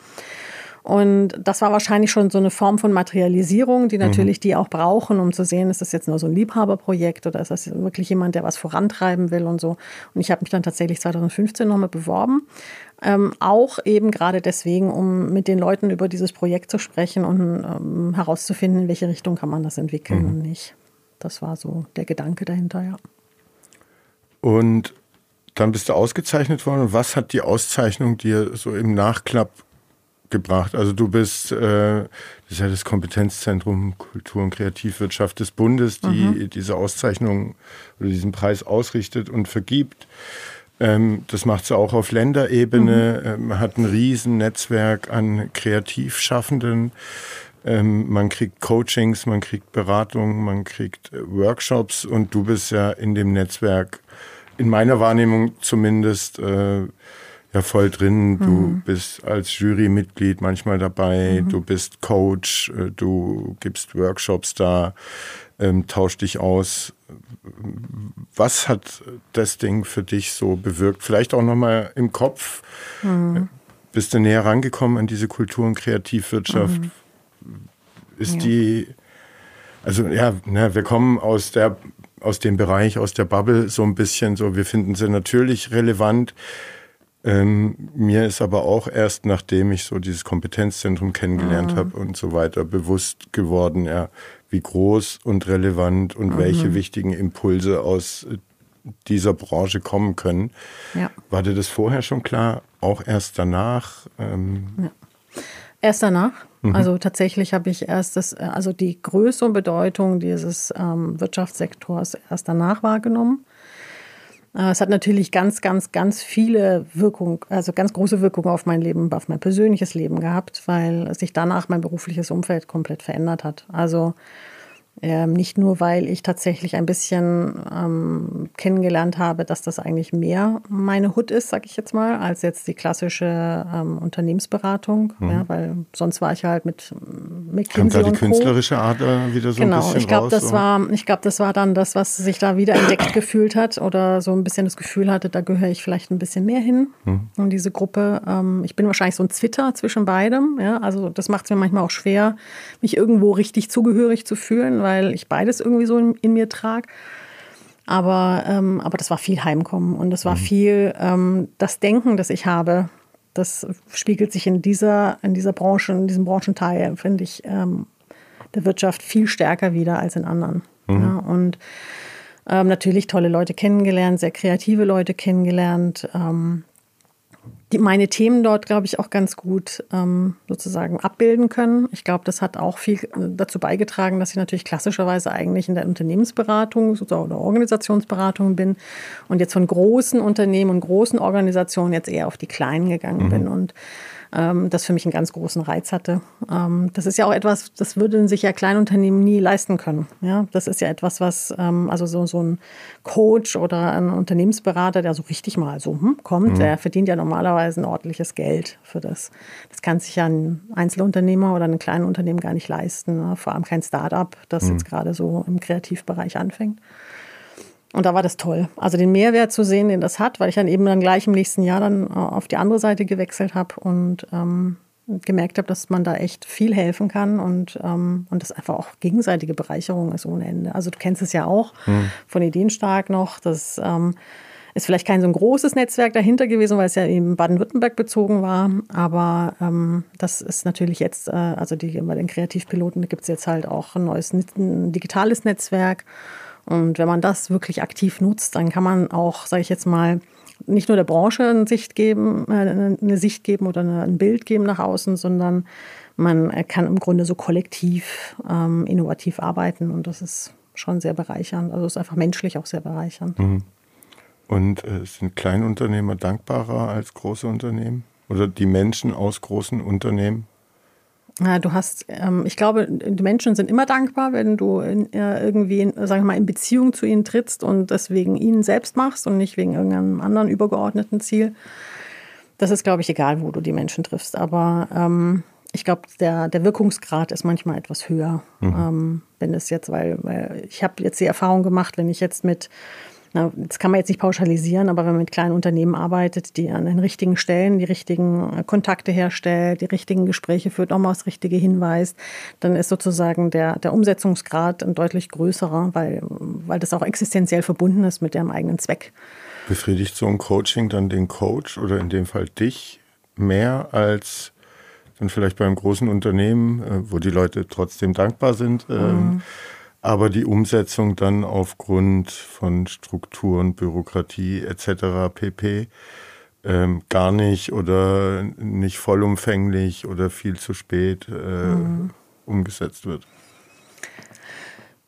Und das war wahrscheinlich schon so eine Form von Materialisierung, die natürlich mhm. die auch brauchen, um zu sehen, ist das jetzt nur so ein Liebhaberprojekt oder ist das wirklich jemand, der was vorantreiben will und so. Und ich habe mich dann tatsächlich 2015 nochmal beworben. Ähm, auch eben gerade deswegen, um mit den Leuten über dieses Projekt zu sprechen und ähm, herauszufinden, in welche Richtung kann man das entwickeln mhm. und nicht. Das war so der Gedanke dahinter, ja. Und dann bist du ausgezeichnet worden. Was hat die Auszeichnung dir so im Nachklapp gebracht? Also du bist, äh, das ist ja das Kompetenzzentrum Kultur und Kreativwirtschaft des Bundes, die mhm. diese Auszeichnung oder diesen Preis ausrichtet und vergibt. Ähm, das macht sie auch auf Länderebene, mhm. ähm, hat ein Riesennetzwerk an Kreativschaffenden. Ähm, man kriegt Coachings, man kriegt Beratungen, man kriegt äh, Workshops und du bist ja in dem Netzwerk in meiner Wahrnehmung zumindest äh, ja voll drin. Du mhm. bist als Jurymitglied manchmal dabei, mhm. du bist Coach, äh, du gibst Workshops da, ähm, tausch dich aus. Was hat das Ding für dich so bewirkt? Vielleicht auch nochmal im Kopf. Mhm. Bist du näher rangekommen an diese Kultur- und Kreativwirtschaft? Mhm. Ist ja. die, also ja, na, wir kommen aus der aus dem Bereich, aus der Bubble so ein bisschen so, wir finden sie natürlich relevant. Ähm, mir ist aber auch erst, nachdem ich so dieses Kompetenzzentrum kennengelernt mhm. habe und so weiter, bewusst geworden, ja, wie groß und relevant und mhm. welche wichtigen Impulse aus dieser Branche kommen können. Ja. War dir das vorher schon klar? Auch erst danach? Ähm ja. Erst danach. Mhm. Also tatsächlich habe ich erst das, äh, also die Größe und Bedeutung dieses ähm, Wirtschaftssektors erst danach wahrgenommen. Äh, es hat natürlich ganz, ganz, ganz viele Wirkungen, also ganz große Wirkungen auf mein Leben, auf mein persönliches Leben gehabt, weil sich danach mein berufliches Umfeld komplett verändert hat. Also ähm, nicht nur, weil ich tatsächlich ein bisschen ähm, kennengelernt habe, dass das eigentlich mehr meine Hut ist, sag ich jetzt mal, als jetzt die klassische ähm, Unternehmensberatung. Mhm. Ja, weil sonst war ich halt mit McKinsey Kommt da die künstlerische Art äh, wieder so genau, ein bisschen ich glaub, raus? Das so. war, ich glaube, das war dann das, was sich da wieder entdeckt gefühlt hat oder so ein bisschen das Gefühl hatte, da gehöre ich vielleicht ein bisschen mehr hin mhm. in diese Gruppe. Ähm, ich bin wahrscheinlich so ein Zwitter zwischen beidem. Ja? Also das macht es mir manchmal auch schwer, mich irgendwo richtig zugehörig zu fühlen, weil ich beides irgendwie so in, in mir trage. Aber, ähm, aber das war viel Heimkommen und das war mhm. viel ähm, das Denken, das ich habe. Das spiegelt sich in dieser, in dieser Branche, in diesem Branchenteil, finde ich, ähm, der Wirtschaft viel stärker wieder als in anderen. Mhm. Ja, und ähm, natürlich tolle Leute kennengelernt, sehr kreative Leute kennengelernt. Ähm, die meine Themen dort, glaube ich, auch ganz gut ähm, sozusagen abbilden können. Ich glaube, das hat auch viel äh, dazu beigetragen, dass ich natürlich klassischerweise eigentlich in der Unternehmensberatung oder Organisationsberatung bin und jetzt von großen Unternehmen und großen Organisationen jetzt eher auf die kleinen gegangen mhm. bin. Und ähm, das für mich einen ganz großen Reiz hatte. Ähm, das ist ja auch etwas, das würden sich ja Kleinunternehmen nie leisten können. Ja, das ist ja etwas, was ähm, also so, so ein Coach oder ein Unternehmensberater, der so richtig mal so hm, kommt, mhm. der verdient ja normalerweise ein ordentliches Geld für das. Das kann sich ja ein Einzelunternehmer oder ein kleines Unternehmen gar nicht leisten. Ne? Vor allem kein Start-up, das mhm. jetzt gerade so im Kreativbereich anfängt. Und da war das toll. Also den Mehrwert zu sehen, den das hat, weil ich dann eben dann gleich im nächsten Jahr dann äh, auf die andere Seite gewechselt habe und ähm, gemerkt habe, dass man da echt viel helfen kann und, ähm, und das einfach auch gegenseitige Bereicherung ist ohne Ende. Also du kennst es ja auch hm. von Ideenstark noch, das ähm, ist vielleicht kein so ein großes Netzwerk dahinter gewesen, weil es ja eben Baden-Württemberg bezogen war, aber ähm, das ist natürlich jetzt, äh, also die, bei den Kreativpiloten gibt es jetzt halt auch ein neues ein digitales Netzwerk und wenn man das wirklich aktiv nutzt, dann kann man auch, sage ich jetzt mal, nicht nur der Branche eine Sicht geben, äh, eine Sicht geben oder ein Bild geben nach außen, sondern man kann im Grunde so kollektiv ähm, innovativ arbeiten und das ist schon sehr bereichernd. Also ist einfach menschlich auch sehr bereichernd. Mhm. Und äh, sind Kleinunternehmer dankbarer als große Unternehmen? Oder die Menschen aus großen Unternehmen? Du hast, ähm, ich glaube, die Menschen sind immer dankbar, wenn du in, äh, irgendwie, in, sagen wir mal, in Beziehung zu ihnen trittst und das wegen ihnen selbst machst und nicht wegen irgendeinem anderen übergeordneten Ziel. Das ist, glaube ich, egal, wo du die Menschen triffst. Aber ähm, ich glaube, der, der Wirkungsgrad ist manchmal etwas höher. Mhm. Ähm, wenn es jetzt, weil, weil ich habe jetzt die Erfahrung gemacht, wenn ich jetzt mit na, das kann man jetzt nicht pauschalisieren, aber wenn man mit kleinen Unternehmen arbeitet, die an den richtigen Stellen die richtigen äh, Kontakte herstellt, die richtigen Gespräche führt, auch mal das Richtige hinweist, dann ist sozusagen der, der Umsetzungsgrad ein deutlich größerer, weil, weil das auch existenziell verbunden ist mit dem eigenen Zweck. Befriedigt so ein Coaching dann den Coach oder in dem Fall dich mehr als dann vielleicht beim großen Unternehmen, äh, wo die Leute trotzdem dankbar sind? Ähm, mhm aber die Umsetzung dann aufgrund von Strukturen, Bürokratie etc. pp. Ähm, gar nicht oder nicht vollumfänglich oder viel zu spät äh, mhm. umgesetzt wird.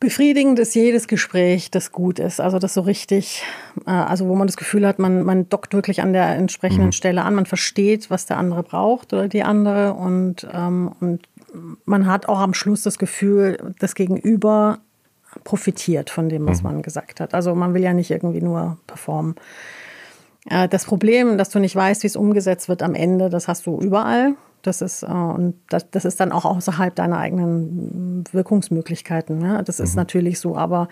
Befriedigend ist jedes Gespräch, das gut ist. Also das so richtig, äh, also wo man das Gefühl hat, man, man dockt wirklich an der entsprechenden mhm. Stelle an, man versteht, was der andere braucht oder die andere und, ähm, und man hat auch am Schluss das Gefühl, das Gegenüber profitiert von dem, was mhm. man gesagt hat. Also man will ja nicht irgendwie nur performen. Äh, das Problem, dass du nicht weißt, wie es umgesetzt wird am Ende, das hast du überall. Das ist, äh, und das, das ist dann auch außerhalb deiner eigenen Wirkungsmöglichkeiten. Ne? Das ist mhm. natürlich so, aber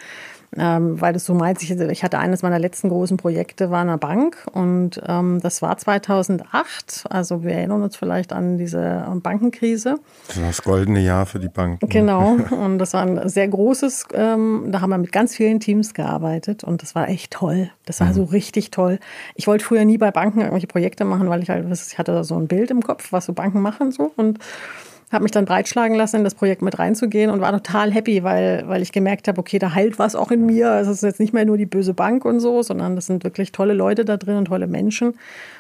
ähm, weil das so meint, ich, ich hatte eines meiner letzten großen Projekte, war eine Bank und ähm, das war 2008. Also wir erinnern uns vielleicht an diese Bankenkrise. Das war das goldene Jahr für die Banken. Genau, und das war ein sehr großes, ähm, da haben wir mit ganz vielen Teams gearbeitet und das war echt toll. Das war mhm. so richtig toll. Ich wollte früher nie bei Banken irgendwelche Projekte machen, weil ich halt, ich hatte so ein Bild im Kopf, was so Banken machen so und habe mich dann breitschlagen lassen, in das Projekt mit reinzugehen und war total happy, weil, weil ich gemerkt habe, okay, da heilt was auch in mir. Also es ist jetzt nicht mehr nur die böse Bank und so, sondern das sind wirklich tolle Leute da drin und tolle Menschen.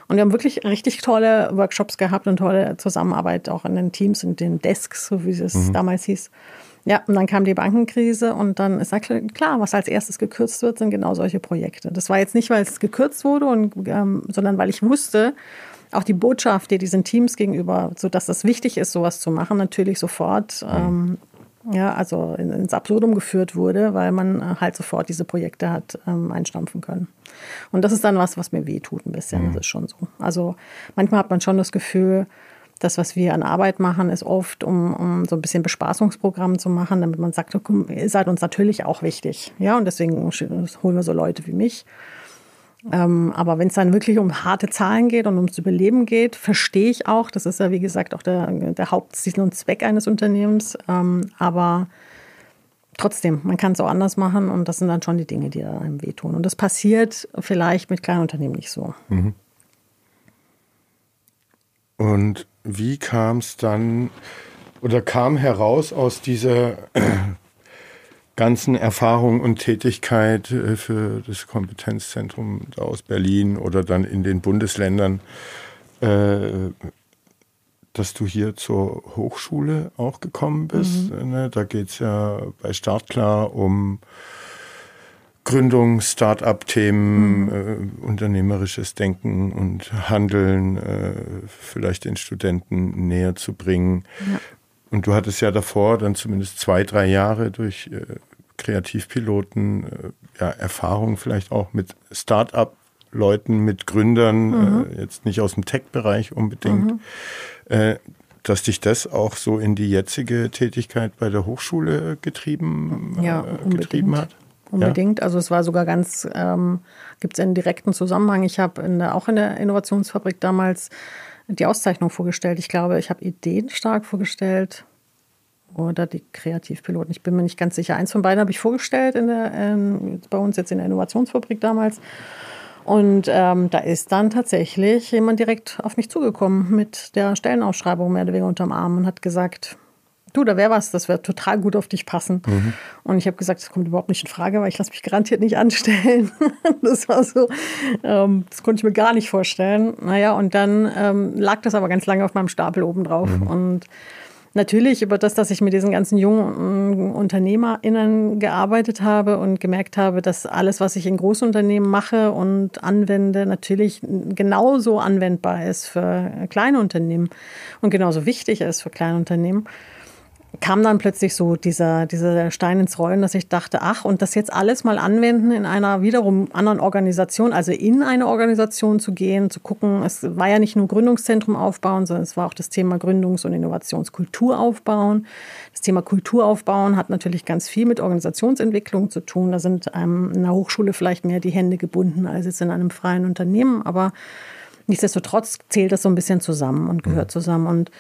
Und wir haben wirklich richtig tolle Workshops gehabt und tolle Zusammenarbeit auch in den Teams und den Desks, so wie es mhm. damals hieß. Ja, und dann kam die Bankenkrise und dann ist klar, was als erstes gekürzt wird, sind genau solche Projekte. Das war jetzt nicht, weil es gekürzt wurde, und, ähm, sondern weil ich wusste, auch die Botschaft, die diesen Teams gegenüber, so dass es wichtig ist, sowas zu machen, natürlich sofort ähm, ja, also ins Absurdum geführt wurde, weil man äh, halt sofort diese Projekte hat ähm, einstampfen können. Und das ist dann was, was mir wehtut ein bisschen. Mhm. Das ist schon so. Also manchmal hat man schon das Gefühl, das, was wir an Arbeit machen, ist oft, um, um so ein bisschen Bespaßungsprogramm zu machen, damit man sagt, ihr seid uns natürlich auch wichtig. Ja, und deswegen holen wir so Leute wie mich. Ähm, aber wenn es dann wirklich um harte Zahlen geht und ums Überleben geht, verstehe ich auch. Das ist ja, wie gesagt, auch der, der Hauptziel und Zweck eines Unternehmens. Ähm, aber trotzdem, man kann es auch anders machen und das sind dann schon die Dinge, die einem wehtun. Und das passiert vielleicht mit kleinen Unternehmen nicht so. Mhm. Und wie kam es dann oder kam heraus aus dieser ganzen Erfahrung und Tätigkeit äh, für das Kompetenzzentrum aus Berlin oder dann in den Bundesländern, äh, dass du hier zur Hochschule auch gekommen bist. Mhm. Ne, da geht es ja bei Startklar um Gründung, Start-up-Themen, mhm. äh, unternehmerisches Denken und Handeln äh, vielleicht den Studenten näher zu bringen. Ja. Und du hattest ja davor dann zumindest zwei, drei Jahre durch äh, Kreativpiloten, äh, ja, Erfahrung vielleicht auch mit Start-up-Leuten, mit Gründern, mhm. Äh, jetzt nicht aus dem Tech-Bereich unbedingt. Mhm. Äh, dass dich das auch so in die jetzige Tätigkeit bei der Hochschule getrieben, ja, getrieben hat? unbedingt. Ja. Also es war sogar ganz, ähm, gibt es einen direkten Zusammenhang. Ich habe auch in der Innovationsfabrik damals die Auszeichnung vorgestellt. Ich glaube, ich habe Ideen stark vorgestellt oder die Kreativpiloten. Ich bin mir nicht ganz sicher. Eins von beiden habe ich vorgestellt in der, ähm, bei uns jetzt in der Innovationsfabrik damals. Und ähm, da ist dann tatsächlich jemand direkt auf mich zugekommen mit der Stellenausschreibung mehr oder weniger unterm Arm und hat gesagt, du, da wäre was, das wäre total gut auf dich passen. Mhm. Und ich habe gesagt, das kommt überhaupt nicht in Frage, weil ich lasse mich garantiert nicht anstellen. das war so, ähm, das konnte ich mir gar nicht vorstellen. Naja, und dann ähm, lag das aber ganz lange auf meinem Stapel oben drauf. Mhm. Und natürlich über das, dass ich mit diesen ganzen jungen UnternehmerInnen gearbeitet habe und gemerkt habe, dass alles, was ich in Großunternehmen mache und anwende, natürlich genauso anwendbar ist für kleine Unternehmen und genauso wichtig ist für kleine Unternehmen kam dann plötzlich so dieser, dieser Stein ins Rollen, dass ich dachte, ach, und das jetzt alles mal anwenden in einer wiederum anderen Organisation, also in eine Organisation zu gehen, zu gucken, es war ja nicht nur Gründungszentrum aufbauen, sondern es war auch das Thema Gründungs- und Innovationskultur aufbauen. Das Thema Kultur aufbauen hat natürlich ganz viel mit Organisationsentwicklung zu tun. Da sind einem in einer Hochschule vielleicht mehr die Hände gebunden als jetzt in einem freien Unternehmen, aber nichtsdestotrotz zählt das so ein bisschen zusammen und gehört zusammen und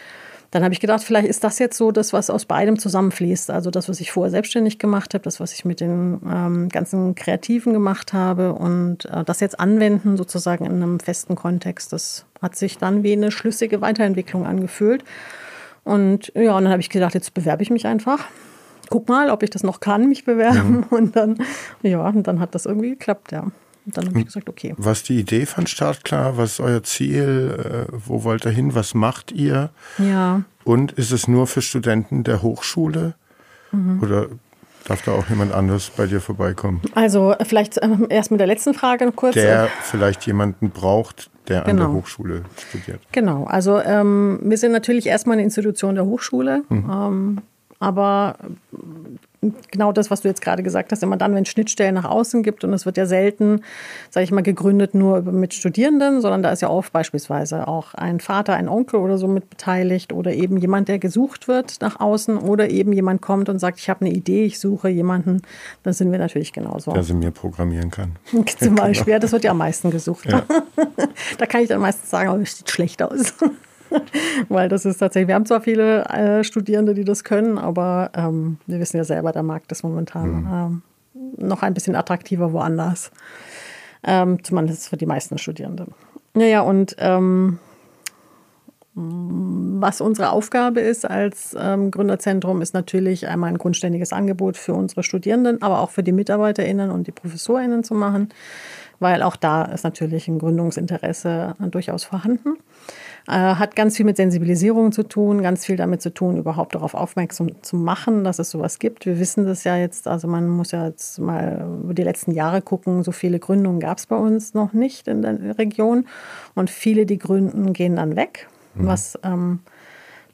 dann habe ich gedacht, vielleicht ist das jetzt so das, was aus beidem zusammenfließt. Also das, was ich vorher selbstständig gemacht habe, das, was ich mit den ähm, ganzen Kreativen gemacht habe und äh, das jetzt anwenden sozusagen in einem festen Kontext, das hat sich dann wie eine schlüssige Weiterentwicklung angefühlt. Und ja, und dann habe ich gedacht, jetzt bewerbe ich mich einfach. Guck mal, ob ich das noch kann, mich bewerben. Ja. Und dann, ja, und dann hat das irgendwie geklappt, ja. Und dann habe ich gesagt, okay. Was die Idee von Startklar? Was ist euer Ziel? Äh, wo wollt ihr hin? Was macht ihr? Ja. Und ist es nur für Studenten der Hochschule? Mhm. Oder darf da auch jemand anders bei dir vorbeikommen? Also vielleicht ähm, erst mit der letzten Frage kurz. Der vielleicht jemanden braucht, der genau. an der genau. Hochschule studiert. Genau, also ähm, wir sind natürlich erstmal eine Institution der Hochschule. Mhm. Ähm, aber genau das, was du jetzt gerade gesagt hast, immer dann, wenn es Schnittstellen nach außen gibt und es wird ja selten, sage ich mal, gegründet nur mit Studierenden, sondern da ist ja oft beispielsweise auch ein Vater, ein Onkel oder so mit beteiligt oder eben jemand, der gesucht wird nach außen oder eben jemand kommt und sagt, ich habe eine Idee, ich suche jemanden, dann sind wir natürlich genauso. Der sie mir programmieren kann. Zum Beispiel, ja, das wird ja am meisten gesucht. Ja. da kann ich dann meistens sagen, oh, das sieht schlecht aus. Weil das ist tatsächlich, wir haben zwar viele äh, Studierende, die das können, aber ähm, wir wissen ja selber, der Markt ist momentan mhm. ähm, noch ein bisschen attraktiver woanders. Ähm, zumindest für die meisten Studierenden. Naja, und ähm, was unsere Aufgabe ist als ähm, Gründerzentrum, ist natürlich einmal ein grundständiges Angebot für unsere Studierenden, aber auch für die MitarbeiterInnen und die ProfessorInnen zu machen, weil auch da ist natürlich ein Gründungsinteresse durchaus vorhanden. Äh, hat ganz viel mit Sensibilisierung zu tun, ganz viel damit zu tun, überhaupt darauf aufmerksam zu machen, dass es sowas gibt. Wir wissen das ja jetzt, also man muss ja jetzt mal über die letzten Jahre gucken, so viele Gründungen gab es bei uns noch nicht in der Region. Und viele, die gründen, gehen dann weg, mhm. was ähm,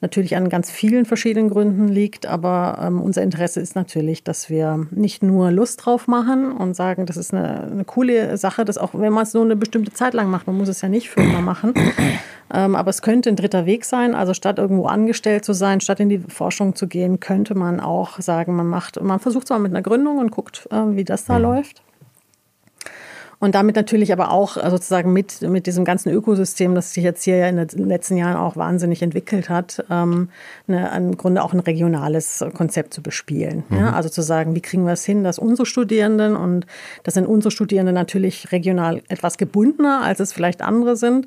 natürlich an ganz vielen verschiedenen Gründen liegt. Aber ähm, unser Interesse ist natürlich, dass wir nicht nur Lust drauf machen und sagen, das ist eine, eine coole Sache, dass auch wenn man es nur eine bestimmte Zeit lang macht, man muss es ja nicht für immer machen. Ähm, aber es könnte ein dritter Weg sein. Also statt irgendwo angestellt zu sein, statt in die Forschung zu gehen, könnte man auch sagen, man macht, man versucht es mal mit einer Gründung und guckt, äh, wie das da mhm. läuft. Und damit natürlich aber auch äh, sozusagen mit, mit diesem ganzen Ökosystem, das sich jetzt hier ja in den letzten Jahren auch wahnsinnig entwickelt hat, ähm, eine, im Grunde auch ein regionales Konzept zu bespielen. Mhm. Ja? Also zu sagen, wie kriegen wir es hin, dass unsere Studierenden, und das sind unsere Studierenden natürlich regional etwas gebundener, als es vielleicht andere sind,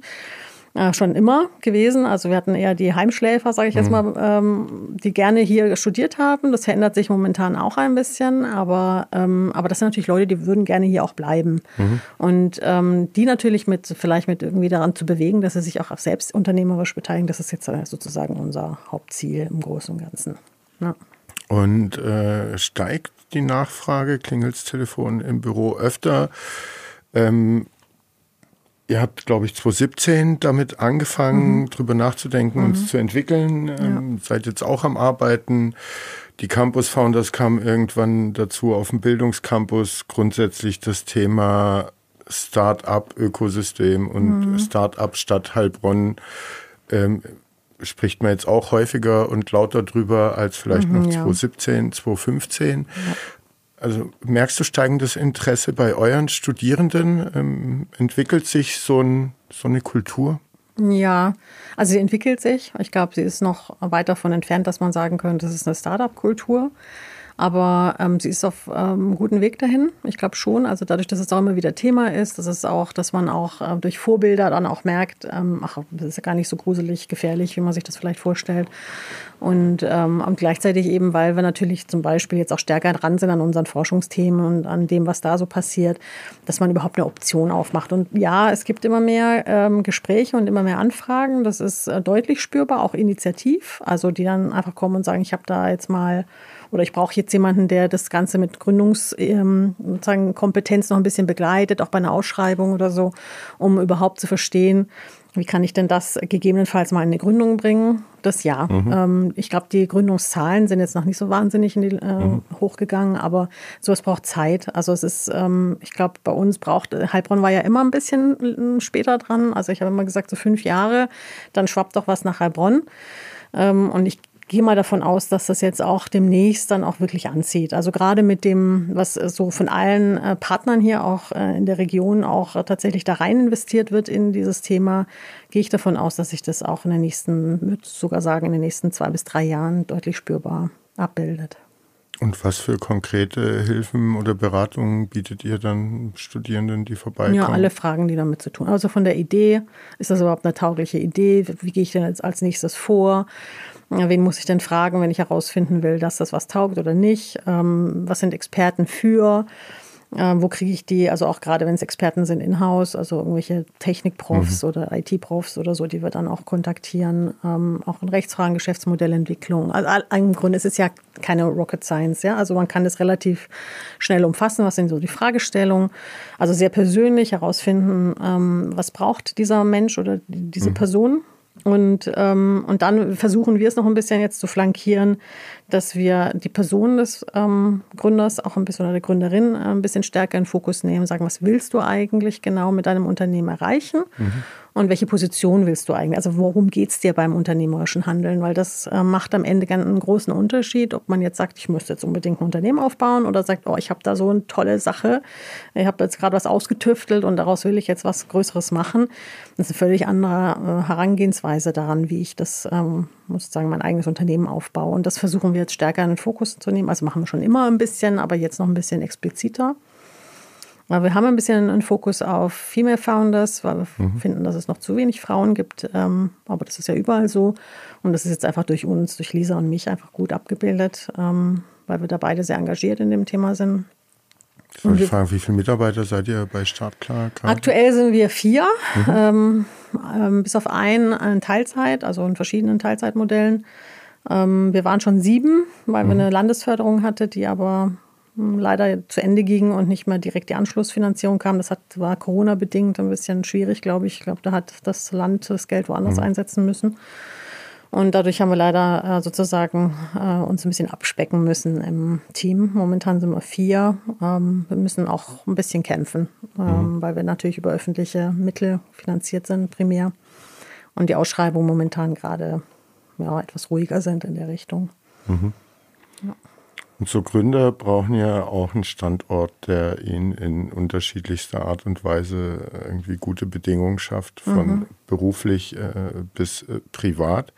äh, schon immer gewesen. Also wir hatten eher die Heimschläfer, sage ich jetzt mhm. mal, ähm, die gerne hier studiert haben. Das verändert sich momentan auch ein bisschen, aber, ähm, aber das sind natürlich Leute, die würden gerne hier auch bleiben. Mhm. Und ähm, die natürlich mit vielleicht mit irgendwie daran zu bewegen, dass sie sich auch selbst unternehmerisch beteiligen, das ist jetzt äh, sozusagen unser Hauptziel im Großen und Ganzen. Ja. Und äh, steigt die Nachfrage, klingelt Telefon im Büro öfter. Ähm, ihr habt, glaube ich, 2017 damit angefangen, mhm. drüber nachzudenken mhm. und zu entwickeln. Ähm, ja. Seid jetzt auch am Arbeiten. Die Campus Founders kamen irgendwann dazu auf dem Bildungscampus grundsätzlich das Thema Start-up-Ökosystem und mhm. Start-up Stadt Heilbronn ähm, spricht man jetzt auch häufiger und lauter drüber als vielleicht mhm, noch ja. 2017, 2015. Ja. Also merkst du steigendes Interesse bei euren Studierenden? Ähm, entwickelt sich so, ein, so eine Kultur? Ja, also sie entwickelt sich. Ich glaube, sie ist noch weit davon entfernt, dass man sagen könnte, das ist eine Startup-Kultur. Aber ähm, sie ist auf einem ähm, guten Weg dahin. Ich glaube schon. Also dadurch, dass es auch immer wieder Thema ist, dass es auch, dass man auch äh, durch Vorbilder dann auch merkt, ähm, ach, das ist ja gar nicht so gruselig, gefährlich, wie man sich das vielleicht vorstellt. Und, ähm, und gleichzeitig eben, weil wir natürlich zum Beispiel jetzt auch stärker dran sind an unseren Forschungsthemen und an dem, was da so passiert, dass man überhaupt eine Option aufmacht. Und ja, es gibt immer mehr ähm, Gespräche und immer mehr Anfragen. Das ist äh, deutlich spürbar, auch initiativ. Also die dann einfach kommen und sagen, ich habe da jetzt mal oder ich brauche jetzt jemanden, der das Ganze mit Gründungskompetenz ähm, noch ein bisschen begleitet, auch bei einer Ausschreibung oder so, um überhaupt zu verstehen, wie kann ich denn das gegebenenfalls mal in eine Gründung bringen? Das ja. Mhm. Ähm, ich glaube, die Gründungszahlen sind jetzt noch nicht so wahnsinnig die, äh, mhm. hochgegangen, aber sowas braucht Zeit. Also es ist, ähm, ich glaube, bei uns braucht, Heilbronn war ja immer ein bisschen äh, später dran. Also ich habe immer gesagt, so fünf Jahre, dann schwappt doch was nach Heilbronn. Ähm, und ich gehe mal davon aus, dass das jetzt auch demnächst dann auch wirklich anzieht. Also gerade mit dem, was so von allen äh, Partnern hier auch äh, in der Region auch tatsächlich da rein investiert wird in dieses Thema, gehe ich davon aus, dass sich das auch in den nächsten, würde sogar sagen, in den nächsten zwei bis drei Jahren deutlich spürbar abbildet. Und was für konkrete Hilfen oder Beratungen bietet ihr dann Studierenden, die vorbeikommen? Ja, alle Fragen, die damit zu tun. Also von der Idee, ist das überhaupt eine taugliche Idee? Wie gehe ich denn jetzt als nächstes vor? Wen muss ich denn fragen, wenn ich herausfinden will, dass das was taugt oder nicht? Ähm, was sind Experten für? Ähm, wo kriege ich die? Also auch gerade wenn es Experten sind in-house, also irgendwelche Technikprofs mhm. oder IT-Profs oder so, die wir dann auch kontaktieren. Ähm, auch in Rechtsfragen, Geschäftsmodellentwicklung. Also im Grunde ist es ja keine Rocket Science, ja. Also man kann das relativ schnell umfassen. Was sind so die Fragestellungen? Also sehr persönlich herausfinden, was braucht dieser Mensch oder diese mhm. Person? Und, ähm, und dann versuchen wir es noch ein bisschen jetzt zu flankieren, dass wir die Person des ähm, Gründers auch ein bisschen oder der Gründerin äh, ein bisschen stärker in Fokus nehmen, sagen, was willst du eigentlich genau mit deinem Unternehmen erreichen? Mhm und welche Position willst du eigentlich? Also worum geht es dir beim unternehmerischen Handeln? Weil das äh, macht am Ende einen großen Unterschied, ob man jetzt sagt, ich müsste jetzt unbedingt ein Unternehmen aufbauen oder sagt, oh, ich habe da so eine tolle Sache, ich habe jetzt gerade was ausgetüftelt und daraus will ich jetzt was Größeres machen. Das ist eine völlig andere äh, Herangehensweise daran, wie ich das, ähm, sagen, mein eigenes Unternehmen aufbaue. Und das versuchen wir jetzt stärker in den Fokus zu nehmen. Also machen wir schon immer ein bisschen, aber jetzt noch ein bisschen expliziter. Aber wir haben ein bisschen einen Fokus auf Female Founders, weil wir mhm. finden, dass es noch zu wenig Frauen gibt. Ähm, aber das ist ja überall so. Und das ist jetzt einfach durch uns, durch Lisa und mich einfach gut abgebildet, ähm, weil wir da beide sehr engagiert in dem Thema sind. Ich fragen, wie viele Mitarbeiter seid ihr bei Startklar? Aktuell sind wir vier, mhm. ähm, ähm, bis auf einen in Teilzeit, also in verschiedenen Teilzeitmodellen. Ähm, wir waren schon sieben, weil mhm. wir eine Landesförderung hatten, die aber leider zu Ende ging und nicht mehr direkt die Anschlussfinanzierung kam. Das hat, war Corona-bedingt ein bisschen schwierig, glaube ich. Ich glaube, da hat das Land das Geld woanders mhm. einsetzen müssen. Und dadurch haben wir leider äh, sozusagen äh, uns ein bisschen abspecken müssen im Team. Momentan sind wir vier. Ähm, wir müssen auch ein bisschen kämpfen, ähm, mhm. weil wir natürlich über öffentliche Mittel finanziert sind, primär. Und die Ausschreibungen momentan gerade ja, etwas ruhiger sind in der Richtung. Mhm. Ja. Und so Gründer brauchen ja auch einen Standort, der ihnen in unterschiedlichster Art und Weise irgendwie gute Bedingungen schafft, von mhm. beruflich äh, bis äh, privat.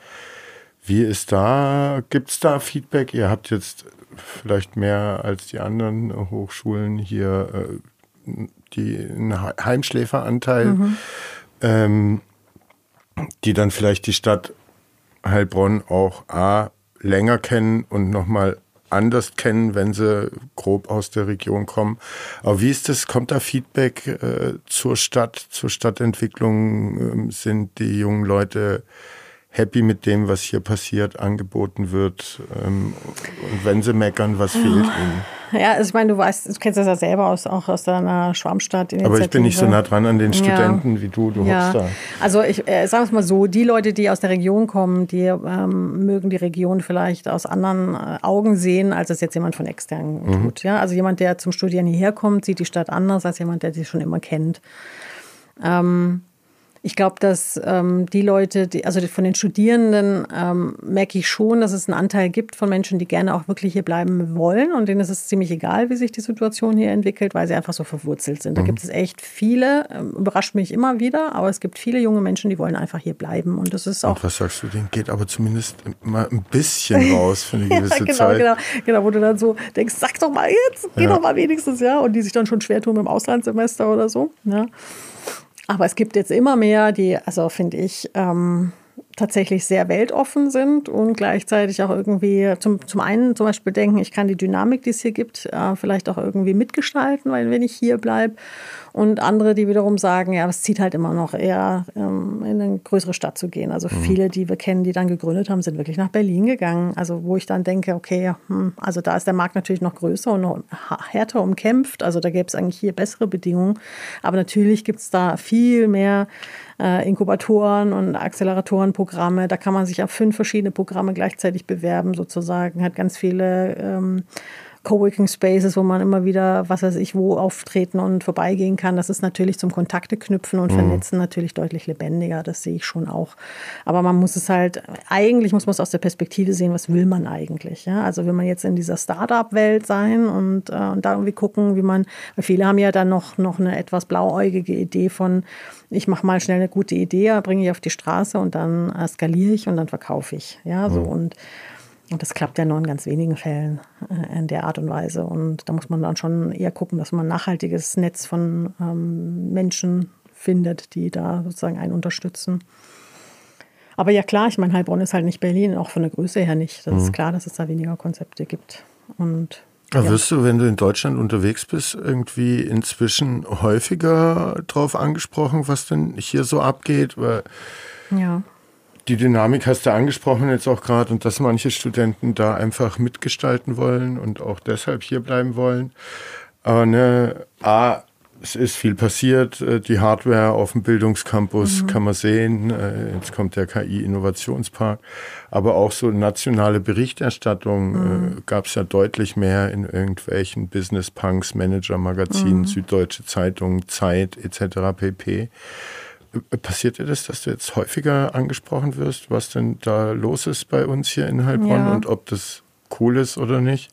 Wie ist da, gibt es da Feedback? Ihr habt jetzt vielleicht mehr als die anderen Hochschulen hier äh, die, einen Heimschläferanteil, mhm. ähm, die dann vielleicht die Stadt Heilbronn auch A länger kennen und nochmal anders kennen, wenn sie grob aus der Region kommen. Aber wie ist das? Kommt da Feedback äh, zur Stadt, zur Stadtentwicklung? Ähm, sind die jungen Leute happy mit dem, was hier passiert, angeboten wird? Ähm, und wenn sie meckern, was fehlt ihnen? Ja, also ich meine, du weißt, du kennst das ja selber aus, auch aus deiner Schwarmstadt. Aber ich bin nicht so nah dran an den Studenten ja. wie du, du ja. hockst da. Also ich äh, sage es mal so, die Leute, die aus der Region kommen, die ähm, mögen die Region vielleicht aus anderen äh, Augen sehen, als es jetzt jemand von extern mhm. tut. Ja? Also jemand, der zum Studieren hierher kommt, sieht die Stadt anders als jemand, der sie schon immer kennt. Ähm, ich glaube, dass ähm, die Leute, die, also von den Studierenden, ähm, merke ich schon, dass es einen Anteil gibt von Menschen, die gerne auch wirklich hier bleiben wollen und denen ist es ziemlich egal, wie sich die Situation hier entwickelt, weil sie einfach so verwurzelt sind. Da mhm. gibt es echt viele, ähm, überrascht mich immer wieder, aber es gibt viele junge Menschen, die wollen einfach hier bleiben und das ist auch. Und was sagst du, denen geht aber zumindest mal ein bisschen raus für eine gewisse ja, genau, Zeit. Genau, genau, wo du dann so denkst, sag doch mal jetzt, geh ja. doch mal wenigstens, ja, und die sich dann schon schwer tun im Auslandssemester oder so, ja. Aber es gibt jetzt immer mehr, die, also finde ich, ähm, tatsächlich sehr weltoffen sind und gleichzeitig auch irgendwie zum, zum einen zum Beispiel denken, ich kann die Dynamik, die es hier gibt, äh, vielleicht auch irgendwie mitgestalten, weil wenn ich hier bleibe. Und andere, die wiederum sagen, ja, es zieht halt immer noch eher ähm, in eine größere Stadt zu gehen. Also mhm. viele, die wir kennen, die dann gegründet haben, sind wirklich nach Berlin gegangen. Also wo ich dann denke, okay, hm, also da ist der Markt natürlich noch größer und noch härter umkämpft. Also da gäbe es eigentlich hier bessere Bedingungen. Aber natürlich gibt es da viel mehr äh, Inkubatoren und Acceleratorenprogramme. Da kann man sich auf fünf verschiedene Programme gleichzeitig bewerben, sozusagen. Hat ganz viele ähm, Coworking Spaces, wo man immer wieder, was weiß ich, wo auftreten und vorbeigehen kann. Das ist natürlich zum Kontakte knüpfen und mhm. vernetzen natürlich deutlich lebendiger. Das sehe ich schon auch. Aber man muss es halt, eigentlich muss man es aus der Perspektive sehen, was will man eigentlich? Ja? Also will man jetzt in dieser Startup-Welt sein und, äh, und da irgendwie gucken, wie man, weil viele haben ja dann noch, noch eine etwas blauäugige Idee von, ich mache mal schnell eine gute Idee, bringe ich auf die Straße und dann äh, skaliere ich und dann verkaufe ich. Ja, so mhm. und und das klappt ja nur in ganz wenigen Fällen äh, in der Art und Weise. Und da muss man dann schon eher gucken, dass man ein nachhaltiges Netz von ähm, Menschen findet, die da sozusagen einen unterstützen. Aber ja klar, ich meine, Heilbronn ist halt nicht Berlin, auch von der Größe her nicht. Das mhm. ist klar, dass es da weniger Konzepte gibt. Und ja. Wirst du, wenn du in Deutschland unterwegs bist, irgendwie inzwischen häufiger darauf angesprochen, was denn hier so abgeht? Weil ja die Dynamik hast du angesprochen jetzt auch gerade und dass manche Studenten da einfach mitgestalten wollen und auch deshalb hier bleiben wollen. Aber ne, A, es ist viel passiert. Äh, die Hardware auf dem Bildungscampus mhm. kann man sehen. Äh, jetzt kommt der KI-Innovationspark. Aber auch so nationale Berichterstattung äh, mhm. gab es ja deutlich mehr in irgendwelchen Business Punks, Manager-Magazinen, mhm. Süddeutsche Zeitung, Zeit etc. pp. Passiert dir das, dass du jetzt häufiger angesprochen wirst, was denn da los ist bei uns hier in Heilbronn ja. und ob das cool ist oder nicht?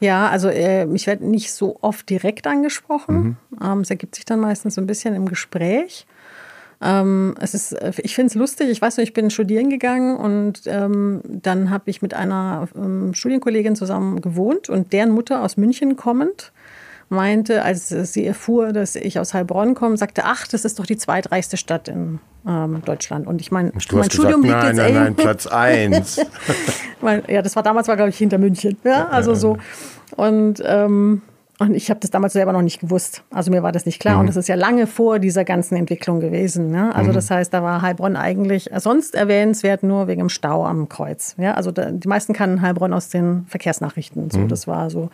Ja, also äh, ich werde nicht so oft direkt angesprochen. Mhm. Ähm, es ergibt sich dann meistens so ein bisschen im Gespräch. Ähm, es ist, äh, ich finde es lustig. Ich weiß noch, ich bin studieren gegangen und ähm, dann habe ich mit einer ähm, Studienkollegin zusammen gewohnt und deren Mutter aus München kommend meinte, als sie erfuhr, dass ich aus Heilbronn komme, sagte, ach, das ist doch die zweitreichste Stadt in ähm, Deutschland. Und ich meine, mein Studium gesagt, liegt nein, jetzt nein, nein, Platz eins. ja, das war damals, war glaube ich hinter München. Ja, also so. Und ähm, und ich habe das damals selber noch nicht gewusst. Also mir war das nicht klar. Mhm. Und das ist ja lange vor dieser ganzen Entwicklung gewesen. Ne? Also mhm. das heißt, da war Heilbronn eigentlich sonst erwähnenswert nur wegen dem Stau am Kreuz. Ja? Also da, die meisten kannten Heilbronn aus den Verkehrsnachrichten. So, mhm. Das war so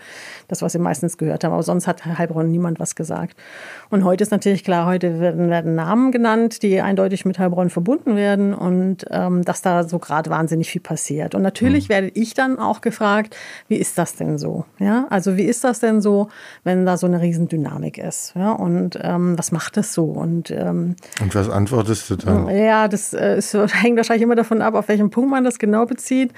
das, was sie meistens gehört haben. Aber sonst hat Heilbronn niemand was gesagt. Und heute ist natürlich klar, heute werden, werden Namen genannt, die eindeutig mit Heilbronn verbunden werden und ähm, dass da so gerade wahnsinnig viel passiert. Und natürlich mhm. werde ich dann auch gefragt, wie ist das denn so? Ja? Also wie ist das denn so? Wenn da so eine Riesendynamik ist. Ja? Und ähm, was macht das so? Und, ähm, und was antwortest du dann? Ja, das äh, ist, hängt wahrscheinlich immer davon ab, auf welchen Punkt man das genau bezieht.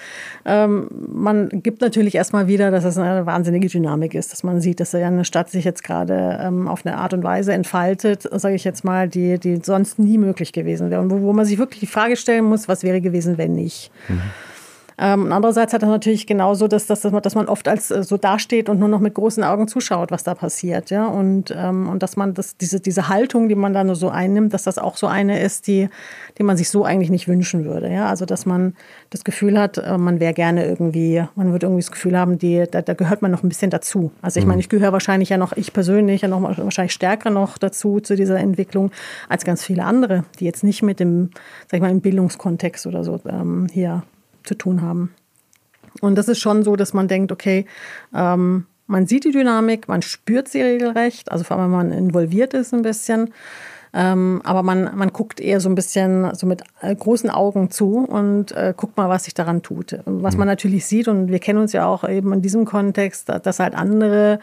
Ähm, man gibt natürlich erstmal wieder, dass es eine wahnsinnige Dynamik ist, dass man sieht, dass ja eine Stadt sich jetzt gerade ähm, auf eine Art und Weise entfaltet, sage ich jetzt mal, die, die sonst nie möglich gewesen wäre. Und wo, wo man sich wirklich die Frage stellen muss, was wäre gewesen, wenn nicht. Mhm. Ähm, andererseits hat das natürlich genauso, dass, dass, dass man oft als äh, so dasteht und nur noch mit großen Augen zuschaut, was da passiert. Ja? Und, ähm, und dass man das, diese, diese Haltung, die man da nur so einnimmt, dass das auch so eine ist, die, die man sich so eigentlich nicht wünschen würde. Ja? Also dass man das Gefühl hat, äh, man wäre gerne irgendwie, man würde irgendwie das Gefühl haben, die, da, da gehört man noch ein bisschen dazu. Also ich mhm. meine, ich gehöre wahrscheinlich ja noch, ich persönlich ja noch wahrscheinlich stärker noch dazu, zu dieser Entwicklung, als ganz viele andere, die jetzt nicht mit dem, sag ich mal, im Bildungskontext oder so ähm, hier zu tun haben. Und das ist schon so, dass man denkt, okay, ähm, man sieht die Dynamik, man spürt sie regelrecht, also vor allem, wenn man involviert ist ein bisschen. Ähm, aber man, man guckt eher so ein bisschen so mit äh, großen Augen zu und äh, guckt mal, was sich daran tut. Was man mhm. natürlich sieht, und wir kennen uns ja auch eben in diesem Kontext, dass halt andere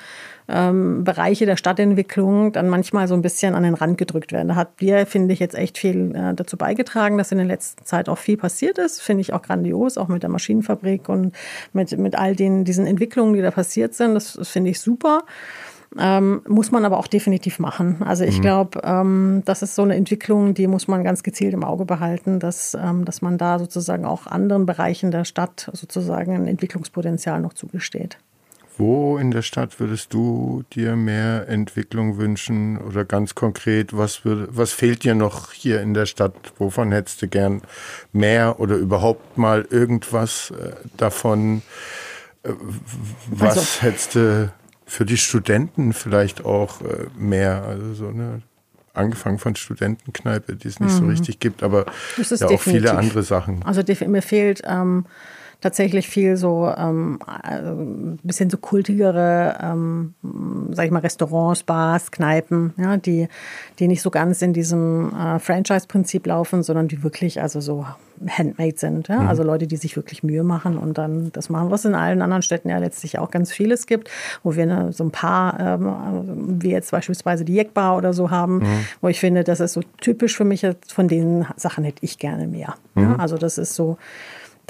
ähm, Bereiche der Stadtentwicklung dann manchmal so ein bisschen an den Rand gedrückt werden. Da hat wir, finde ich, jetzt echt viel äh, dazu beigetragen, dass in der letzten Zeit auch viel passiert ist. Finde ich auch grandios, auch mit der Maschinenfabrik und mit, mit all den, diesen Entwicklungen, die da passiert sind. Das, das finde ich super. Ähm, muss man aber auch definitiv machen. Also ich mhm. glaube, ähm, das ist so eine Entwicklung, die muss man ganz gezielt im Auge behalten, dass, ähm, dass man da sozusagen auch anderen Bereichen der Stadt sozusagen ein Entwicklungspotenzial noch zugesteht. Wo in der Stadt würdest du dir mehr Entwicklung wünschen oder ganz konkret, was, würde, was fehlt dir noch hier in der Stadt? Wovon hättest du gern mehr oder überhaupt mal irgendwas äh, davon? Äh, was also, hättest du für die Studenten vielleicht auch äh, mehr, also so eine angefangen von Studentenkneipe, die es nicht mhm. so richtig gibt, aber ja auch viele andere Sachen. Also mir fehlt ähm, tatsächlich viel so ähm, ein äh, bisschen so kultigere, ähm, sag ich mal, Restaurants, Bars, Kneipen, ja, die, die nicht so ganz in diesem äh, Franchise-Prinzip laufen, sondern die wirklich also so handmade sind. Ja? Mhm. Also Leute, die sich wirklich Mühe machen und dann das machen, was in allen anderen Städten ja letztlich auch ganz vieles gibt, wo wir eine, so ein paar, ähm, wie jetzt beispielsweise die Jeckbar oder so haben, mhm. wo ich finde, das ist so typisch für mich, von den Sachen hätte ich gerne mehr. Mhm. Ja? Also das ist so,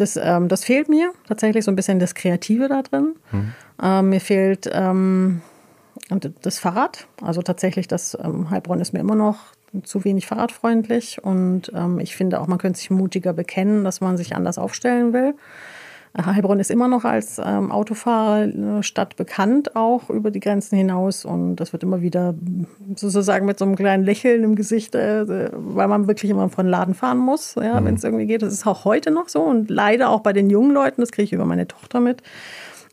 das, ähm, das fehlt mir tatsächlich so ein bisschen das Kreative da drin. Mhm. Ähm, mir fehlt ähm, das Fahrrad. Also tatsächlich, das ähm, Heilbronn ist mir immer noch zu wenig fahrradfreundlich. Und ähm, ich finde auch, man könnte sich mutiger bekennen, dass man sich anders aufstellen will. Heilbronn ist immer noch als ähm, Autofahrerstadt bekannt, auch über die Grenzen hinaus. Und das wird immer wieder sozusagen mit so einem kleinen Lächeln im Gesicht, äh, weil man wirklich immer von Laden fahren muss, ja, mhm. wenn es irgendwie geht. Das ist auch heute noch so und leider auch bei den jungen Leuten, das kriege ich über meine Tochter mit.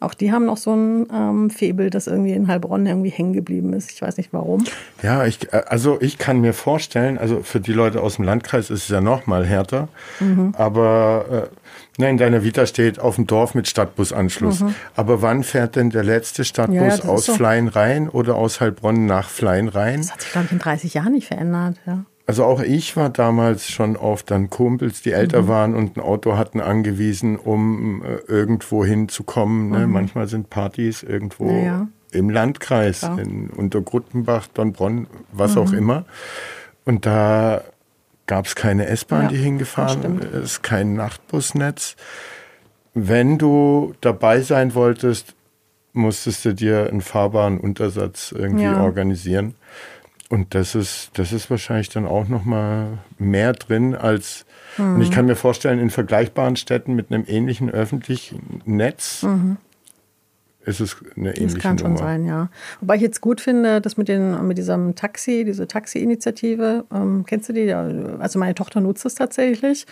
Auch die haben noch so ein ähm, Febel, das irgendwie in Heilbronn irgendwie hängen geblieben ist. Ich weiß nicht warum. Ja, ich, äh, also ich kann mir vorstellen, also für die Leute aus dem Landkreis ist es ja noch mal härter, mhm. aber äh, ne, in deiner Vita steht auf dem Dorf mit Stadtbusanschluss. Mhm. Aber wann fährt denn der letzte Stadtbus ja, ja, aus so. Fleien-Rhein oder aus Heilbronn nach Fleien-Rhein? Das hat sich, glaube ich, in 30 Jahren nicht verändert, ja. Also auch ich war damals schon auf dann Kumpels, die älter mhm. waren und ein Auto hatten angewiesen, um äh, irgendwo hinzukommen. Ne? Mhm. Manchmal sind Partys irgendwo ja. im Landkreis, ja. in Untergruttenbach, Donbronn, was mhm. auch immer. Und da gab es keine S-Bahn, ja, die hingefahren ist, kein Nachtbusnetz. Wenn du dabei sein wolltest, musstest du dir einen fahrbaren Untersatz irgendwie organisieren. Und das ist, das ist wahrscheinlich dann auch noch mal mehr drin als, mhm. und ich kann mir vorstellen, in vergleichbaren Städten mit einem ähnlichen öffentlichen Netz mhm. Ist es eine ähnliche Das kann schon sein, ja. Wobei ich jetzt gut finde, dass mit, den, mit diesem Taxi, diese Taxi-Initiative, ähm, kennst du die? Also meine Tochter nutzt es tatsächlich.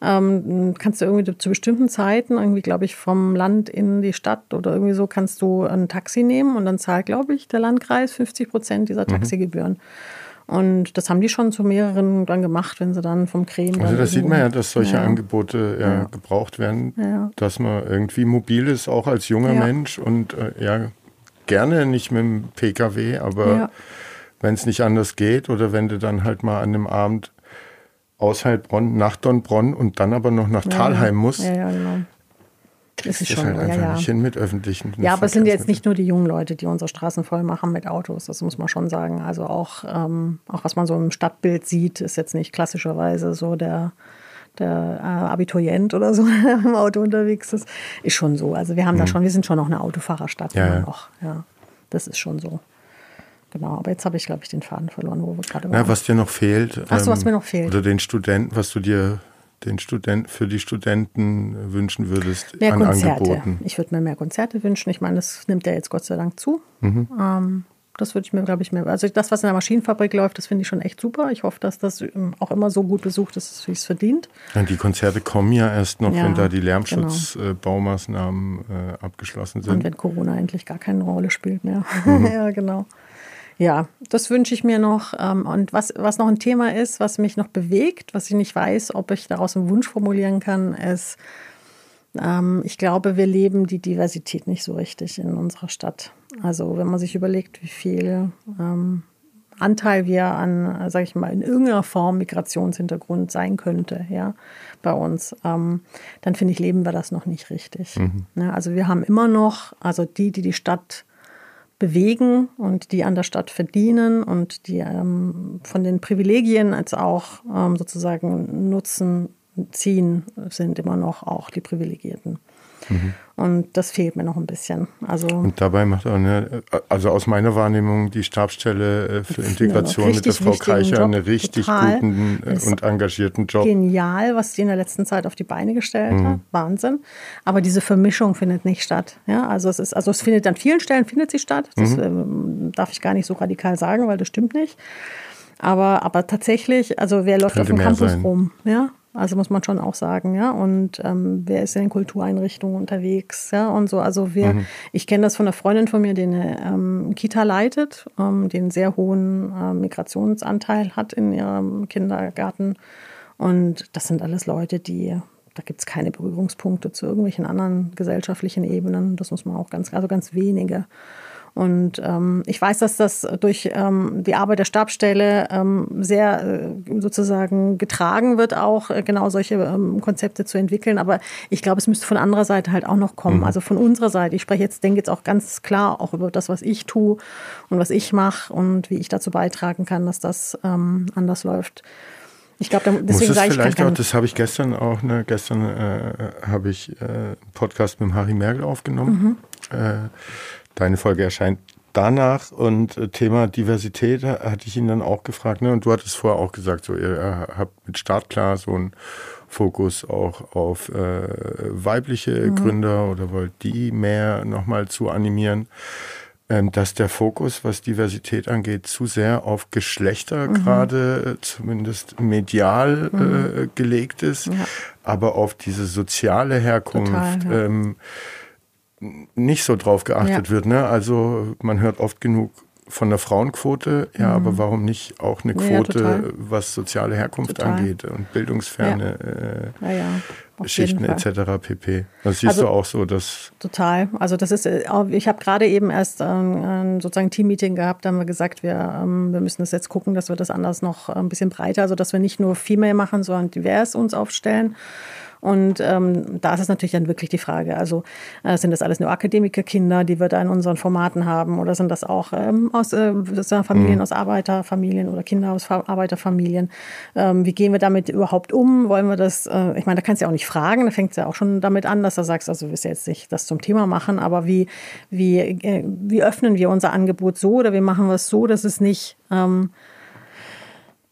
Ähm, kannst du irgendwie zu bestimmten Zeiten, irgendwie, glaube ich, vom Land in die Stadt oder irgendwie so, kannst du ein Taxi nehmen und dann zahlt, glaube ich, der Landkreis 50 Prozent dieser mhm. Taxigebühren. Mhm. Und das haben die schon zu mehreren dann gemacht, wenn sie dann vom Creme. Also das sieht man ja, dass solche ja. Angebote ja, ja. gebraucht werden, dass man irgendwie mobil ist, auch als junger Mensch und äh, ja, gerne nicht mit dem Pkw, aber wenn es nicht anders geht oder wenn du dann halt mal an einem Abend aus Heilbronn nach Donbronn und dann aber noch nach Talheim muss. Ja, ja, genau. Das ist schon halt einfach ja, nicht hin mit öffentlichen. Ja, aber es sind jetzt nicht nur die jungen Leute, die unsere Straßen voll machen mit Autos. Das muss man schon sagen. Also auch, ähm, auch was man so im Stadtbild sieht, ist jetzt nicht klassischerweise so der, der äh, Abiturient oder so der im Auto unterwegs ist. Ist schon so. Also wir haben mhm. da schon, wir sind schon noch eine Autofahrerstadt ja, immer noch. Ja, das ist schon so. Genau, aber jetzt habe ich, glaube ich, den Faden verloren, wo wir gerade waren. was dir noch fehlt. Ach so, was mir noch fehlt. Oder den Studenten, was du dir den Student, für die Studenten wünschen würdest mehr an Konzerte. Angeboten? Ich würde mir mehr Konzerte wünschen. Ich meine, das nimmt ja jetzt Gott sei Dank zu. Mhm. Ähm, das würde ich mir, glaube ich, mehr. Also das, was in der Maschinenfabrik läuft, das finde ich schon echt super. Ich hoffe, dass das ähm, auch immer so gut besucht ist, wie es verdient. Ja, die Konzerte kommen ja erst noch, ja, wenn da die Lärmschutzbaumaßnahmen genau. äh, abgeschlossen sind. Und wenn Corona endlich gar keine Rolle spielt mehr. Mhm. ja, genau. Ja, das wünsche ich mir noch. Ähm, und was, was noch ein Thema ist, was mich noch bewegt, was ich nicht weiß, ob ich daraus einen Wunsch formulieren kann, ist, ähm, ich glaube, wir leben die Diversität nicht so richtig in unserer Stadt. Also wenn man sich überlegt, wie viel ähm, Anteil wir an, sage ich mal, in irgendeiner Form Migrationshintergrund sein könnte, ja, bei uns, ähm, dann finde ich, leben wir das noch nicht richtig. Mhm. Ja, ne, also wir haben immer noch, also die, die die Stadt bewegen und die an der Stadt verdienen und die ähm, von den Privilegien als auch ähm, sozusagen Nutzen ziehen, sind immer noch auch die Privilegierten. Mhm. Und das fehlt mir noch ein bisschen. Also und dabei macht auch eine, also aus meiner Wahrnehmung die Stabsstelle äh, für Integration mit der Frau Kreicher einen richtig Total. guten äh, und engagierten Job. Genial, was sie in der letzten Zeit auf die Beine gestellt mhm. hat. Wahnsinn. Aber diese Vermischung findet nicht statt. Ja, also es ist, also es findet an vielen Stellen findet sie statt. Das mhm. ähm, darf ich gar nicht so radikal sagen, weil das stimmt nicht. Aber, aber tatsächlich, also wer läuft Könnte auf dem Campus sein. rum? Ja, also muss man schon auch sagen, ja. Und ähm, wer ist in Kultureinrichtungen unterwegs, ja, und so. Also wir, mhm. ich kenne das von einer Freundin von mir, die eine ähm, Kita leitet, ähm, die einen sehr hohen äh, Migrationsanteil hat in ihrem Kindergarten. Und das sind alles Leute, die da gibt es keine Berührungspunkte zu irgendwelchen anderen gesellschaftlichen Ebenen. Das muss man auch ganz, also ganz wenige. Und ähm, ich weiß, dass das durch ähm, die Arbeit der Stabstelle ähm, sehr äh, sozusagen getragen wird, auch äh, genau solche ähm, Konzepte zu entwickeln. Aber ich glaube, es müsste von anderer Seite halt auch noch kommen. Mhm. Also von unserer Seite. Ich spreche jetzt, denke jetzt auch ganz klar auch über das, was ich tue und was ich mache und wie ich dazu beitragen kann, dass das ähm, anders läuft. Ich glaube, deswegen sage ich vielleicht auch, das habe ich gestern auch, ne, gestern äh, habe ich äh, einen Podcast mit Harry Merkel aufgenommen. Mhm. Äh, Deine Folge erscheint danach und äh, Thema Diversität hatte ich ihn dann auch gefragt. Ne? Und du hattest vorher auch gesagt, so ihr habt mit Startklar so einen Fokus auch auf äh, weibliche mhm. Gründer oder wollt die mehr nochmal zu animieren. Ähm, dass der Fokus, was Diversität angeht, zu sehr auf Geschlechter mhm. gerade äh, zumindest medial mhm. äh, gelegt ist, ja. aber auf diese soziale Herkunft. Total, ja. ähm, nicht so drauf geachtet ja. wird. Ne? Also man hört oft genug von der Frauenquote, ja, mhm. aber warum nicht auch eine Quote, ja, was soziale Herkunft total. angeht und bildungsferne ja. Äh, Schichten etc. pp. Das siehst also, du auch so, dass total. Also das ist, äh, ich habe gerade eben erst ein, ein sozusagen Teammeeting gehabt, da haben wir gesagt, wir, ähm, wir müssen das jetzt gucken, dass wir das anders noch ein bisschen breiter, also dass wir nicht nur Female machen, sondern divers uns aufstellen. Und ähm, da ist es natürlich dann wirklich die Frage, also äh, sind das alles nur Akademikerkinder, die wir da in unseren Formaten haben oder sind das auch ähm, aus äh, Familien, mhm. aus Arbeiterfamilien oder Kinder aus Arbeiterfamilien? Ähm, wie gehen wir damit überhaupt um? Wollen wir das, äh, ich meine, da kannst du ja auch nicht fragen, da fängt es ja auch schon damit an, dass du sagst, also du willst ja jetzt nicht das zum Thema machen, aber wie, wie, äh, wie öffnen wir unser Angebot so oder wie machen wir es so, dass es nicht... Ähm,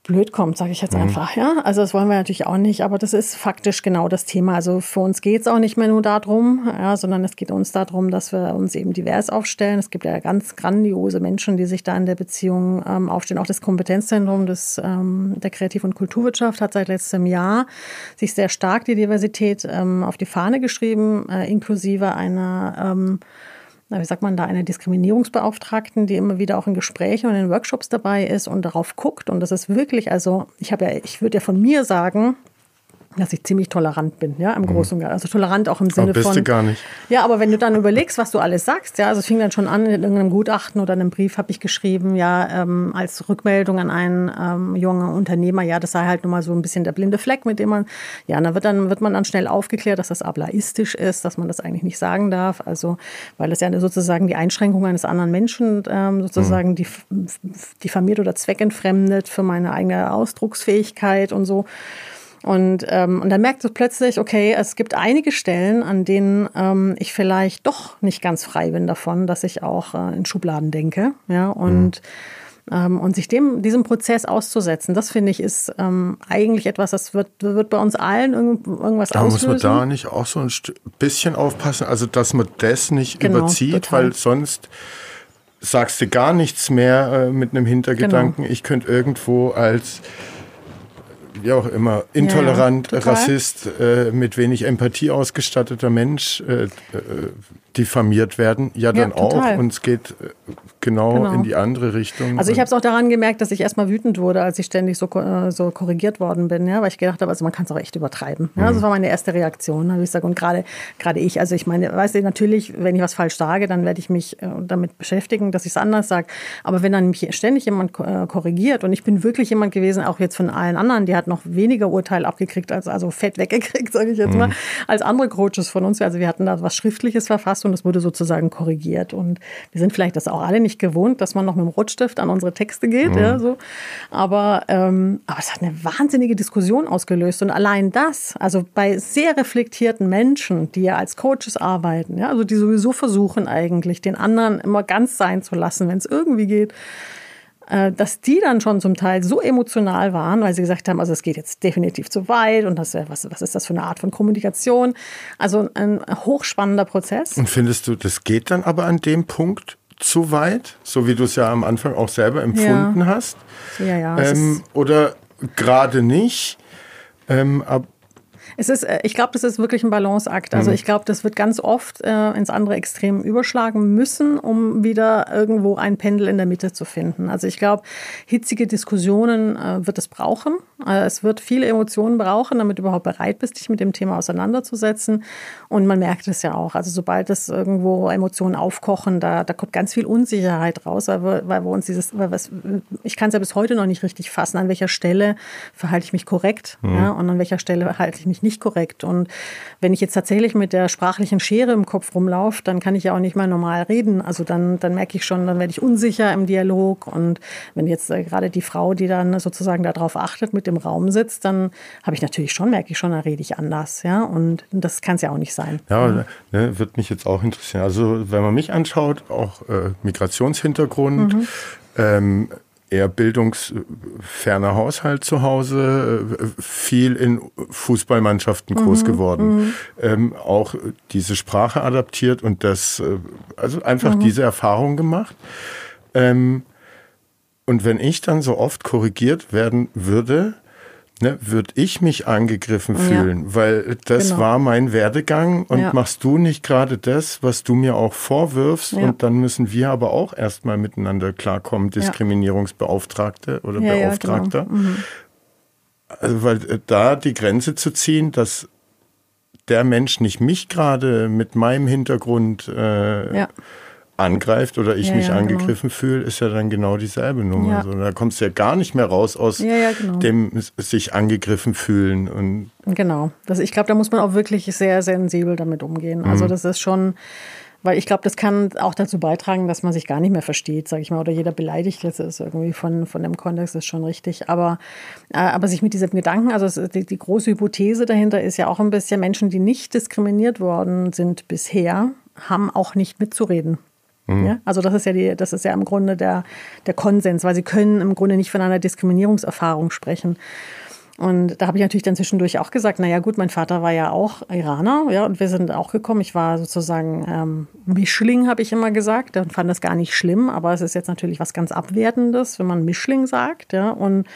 blöd kommt, sage ich jetzt mhm. einfach. Ja? Also das wollen wir natürlich auch nicht, aber das ist faktisch genau das Thema. Also für uns geht es auch nicht mehr nur darum, ja, sondern es geht uns darum, dass wir uns eben divers aufstellen. Es gibt ja ganz grandiose Menschen, die sich da in der Beziehung ähm, aufstellen. Auch das Kompetenzzentrum des, ähm, der Kreativ- und Kulturwirtschaft hat seit letztem Jahr sich sehr stark die Diversität ähm, auf die Fahne geschrieben, äh, inklusive einer ähm, wie sagt man da, eine Diskriminierungsbeauftragten, die immer wieder auch in Gesprächen und in Workshops dabei ist und darauf guckt. Und das ist wirklich, also ich habe ja, ich würde ja von mir sagen, dass ich ziemlich tolerant bin, ja, im mhm. Großen und Ganzen. Also tolerant auch im Sinne aber bist von. Du gar nicht. Ja, aber wenn du dann überlegst, was du alles sagst, ja, also es fing dann schon an, in irgendeinem Gutachten oder einem Brief habe ich geschrieben, ja, ähm, als Rückmeldung an einen ähm, jungen Unternehmer, ja, das sei halt nun mal so ein bisschen der blinde Fleck, mit dem man, ja, dann wird dann wird man dann schnell aufgeklärt, dass das ablaistisch ist, dass man das eigentlich nicht sagen darf. Also, weil es ja sozusagen die Einschränkung eines anderen Menschen ähm, sozusagen mhm. diffamiert oder zweckentfremdet für meine eigene Ausdrucksfähigkeit und so. Und, ähm, und dann merkt du plötzlich, okay, es gibt einige Stellen, an denen ähm, ich vielleicht doch nicht ganz frei bin davon, dass ich auch äh, in Schubladen denke. Ja, und mhm. ähm, und sich dem, diesem Prozess auszusetzen, das finde ich, ist ähm, eigentlich etwas, das wird, wird bei uns allen irgend, irgendwas da auslösen. Da muss man da nicht auch so ein bisschen aufpassen, also dass man das nicht genau, überzieht, total. weil sonst sagst du gar nichts mehr äh, mit einem Hintergedanken. Genau. Ich könnte irgendwo als wie auch immer, intolerant, ja, Rassist, äh, mit wenig Empathie ausgestatteter Mensch äh, äh, diffamiert werden. Ja, dann ja, auch. Und es geht genau, genau. in die andere Richtung. Also ich habe es auch daran gemerkt, dass ich erstmal wütend wurde, als ich ständig so, äh, so korrigiert worden bin, ja, weil ich gedacht habe, also man kann es auch echt übertreiben. Ja, mhm. Das war meine erste Reaktion, habe ich gesagt. Und gerade gerade ich, also ich meine, weißt du, natürlich, wenn ich was falsch sage, dann werde ich mich äh, damit beschäftigen, dass ich es anders sage. Aber wenn dann mich ständig jemand äh, korrigiert und ich bin wirklich jemand gewesen, auch jetzt von allen anderen, die hat noch weniger Urteil abgekriegt, als also fett weggekriegt, sage ich jetzt mhm. mal, als andere Coaches von uns. Also wir hatten da was Schriftliches verfasst und es wurde sozusagen korrigiert. Und wir sind vielleicht das auch alle nicht gewohnt, dass man noch mit dem Rotstift an unsere Texte geht. Mhm. Ja, so. aber, ähm, aber es hat eine wahnsinnige Diskussion ausgelöst. Und allein das, also bei sehr reflektierten Menschen, die ja als Coaches arbeiten, ja, also die sowieso versuchen eigentlich, den anderen immer ganz sein zu lassen, wenn es irgendwie geht, äh, dass die dann schon zum Teil so emotional waren, weil sie gesagt haben, also es geht jetzt definitiv zu weit und das, was, was ist das für eine Art von Kommunikation? Also ein hochspannender Prozess. Und findest du, das geht dann aber an dem Punkt zu weit, so wie du es ja am Anfang auch selber empfunden ja. hast? Ja, ja. Ähm, oder gerade nicht? Ähm, ab, es ist, äh, ich glaube, das ist wirklich ein Balanceakt. Also mhm. ich glaube, das wird ganz oft äh, ins andere Extrem überschlagen müssen, um wieder irgendwo ein Pendel in der Mitte zu finden. Also ich glaube, hitzige Diskussionen äh, wird es brauchen. Äh, es wird viele Emotionen brauchen, damit du überhaupt bereit bist, dich mit dem Thema auseinanderzusetzen. Und man merkt es ja auch. Also sobald es irgendwo Emotionen aufkochen, da, da kommt ganz viel Unsicherheit raus, weil wir, weil wir uns dieses, weil was, ich kann es ja bis heute noch nicht richtig fassen, an welcher Stelle verhalte ich mich korrekt mhm. ja, und an welcher Stelle halte ich mich nicht korrekt. Und wenn ich jetzt tatsächlich mit der sprachlichen Schere im Kopf rumlaufe, dann kann ich ja auch nicht mehr normal reden. Also dann, dann merke ich schon, dann werde ich unsicher im Dialog. Und wenn jetzt äh, gerade die Frau, die dann sozusagen darauf achtet, mit dem Raum sitzt, dann habe ich natürlich schon, merke ich schon, da rede ich anders. Ja? Und das kann es ja auch nicht sein. Ja, ne, wird mich jetzt auch interessieren. Also wenn man mich anschaut, auch äh, Migrationshintergrund, mhm. ähm, eher bildungsferner Haushalt zu Hause, äh, viel in Fußballmannschaften groß mhm, geworden, mhm. ähm, auch diese Sprache adaptiert und das, äh, also einfach mhm. diese Erfahrung gemacht. Ähm, und wenn ich dann so oft korrigiert werden würde, ne, würde ich mich angegriffen fühlen, ja. weil das genau. war mein Werdegang und ja. machst du nicht gerade das, was du mir auch vorwirfst ja. und dann müssen wir aber auch erstmal miteinander klarkommen, Diskriminierungsbeauftragte oder Beauftragter. Genau. Mhm. Also, weil äh, da die Grenze zu ziehen, dass der Mensch nicht mich gerade mit meinem Hintergrund äh, angreift oder ich ja, mich ja, genau. angegriffen genau. fühle, ist ja dann genau dieselbe Nummer. Ja. Also, da kommst du ja gar nicht mehr raus aus genau. dem sich angegriffen fühlen. Und genau. Das, ich glaube, da muss man auch wirklich sehr sensibel damit umgehen. Also mhm. das ist schon, weil ich glaube, das kann auch dazu beitragen, dass man sich gar nicht mehr versteht, sage ich mal, oder jeder beleidigt jetzt ist irgendwie von, von dem Kontext, ist schon richtig. Aber, äh, aber sich mit diesem Gedanken, also die, die große Hypothese dahinter ist ja auch ein bisschen, Menschen, die nicht diskriminiert worden sind bisher, haben auch nicht mitzureden. Mhm. Ja? Also das ist ja die, das ist ja im Grunde der, der Konsens, weil sie können im Grunde nicht von einer Diskriminierungserfahrung sprechen. Und da habe ich natürlich dann zwischendurch auch gesagt, naja gut, mein Vater war ja auch Iraner, ja, und wir sind auch gekommen. Ich war sozusagen ähm, Mischling, habe ich immer gesagt, und fand das gar nicht schlimm, aber es ist jetzt natürlich was ganz Abwertendes, wenn man Mischling sagt, ja. Und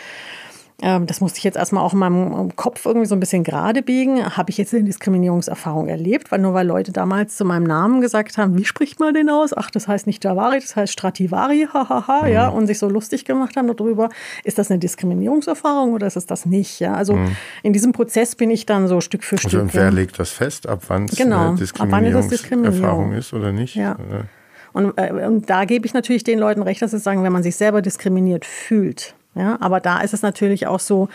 das musste ich jetzt erstmal auch in meinem Kopf irgendwie so ein bisschen gerade biegen. Habe ich jetzt eine Diskriminierungserfahrung erlebt? Weil nur weil Leute damals zu meinem Namen gesagt haben, wie spricht man den aus? Ach, das heißt nicht Javari, das heißt Strativari, hahaha, mhm. ja, und sich so lustig gemacht haben darüber. Ist das eine Diskriminierungserfahrung oder ist es das nicht? Ja, also mhm. in diesem Prozess bin ich dann so Stück für also Stück. Und wer legt das fest, ab wann es genau, eine Diskriminierungserfahrung ist oder nicht? Ja. Und, äh, und da gebe ich natürlich den Leuten recht, dass sie sagen, wenn man sich selber diskriminiert fühlt, ja, aber da ist es natürlich auch so,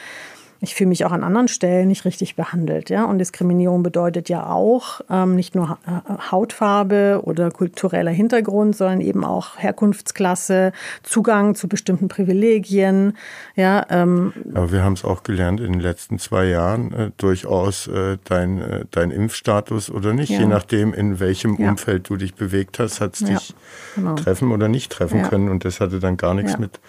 ich fühle mich auch an anderen Stellen nicht richtig behandelt. Ja? Und Diskriminierung bedeutet ja auch ähm, nicht nur äh, Hautfarbe oder kultureller Hintergrund, sondern eben auch Herkunftsklasse, Zugang zu bestimmten Privilegien. Ja, ähm. Aber wir haben es auch gelernt in den letzten zwei Jahren, äh, durchaus äh, dein, äh, dein Impfstatus oder nicht, ja. je nachdem, in welchem ja. Umfeld du dich bewegt hast, hat es dich genau. treffen oder nicht treffen können. Und das hatte dann gar nichts mit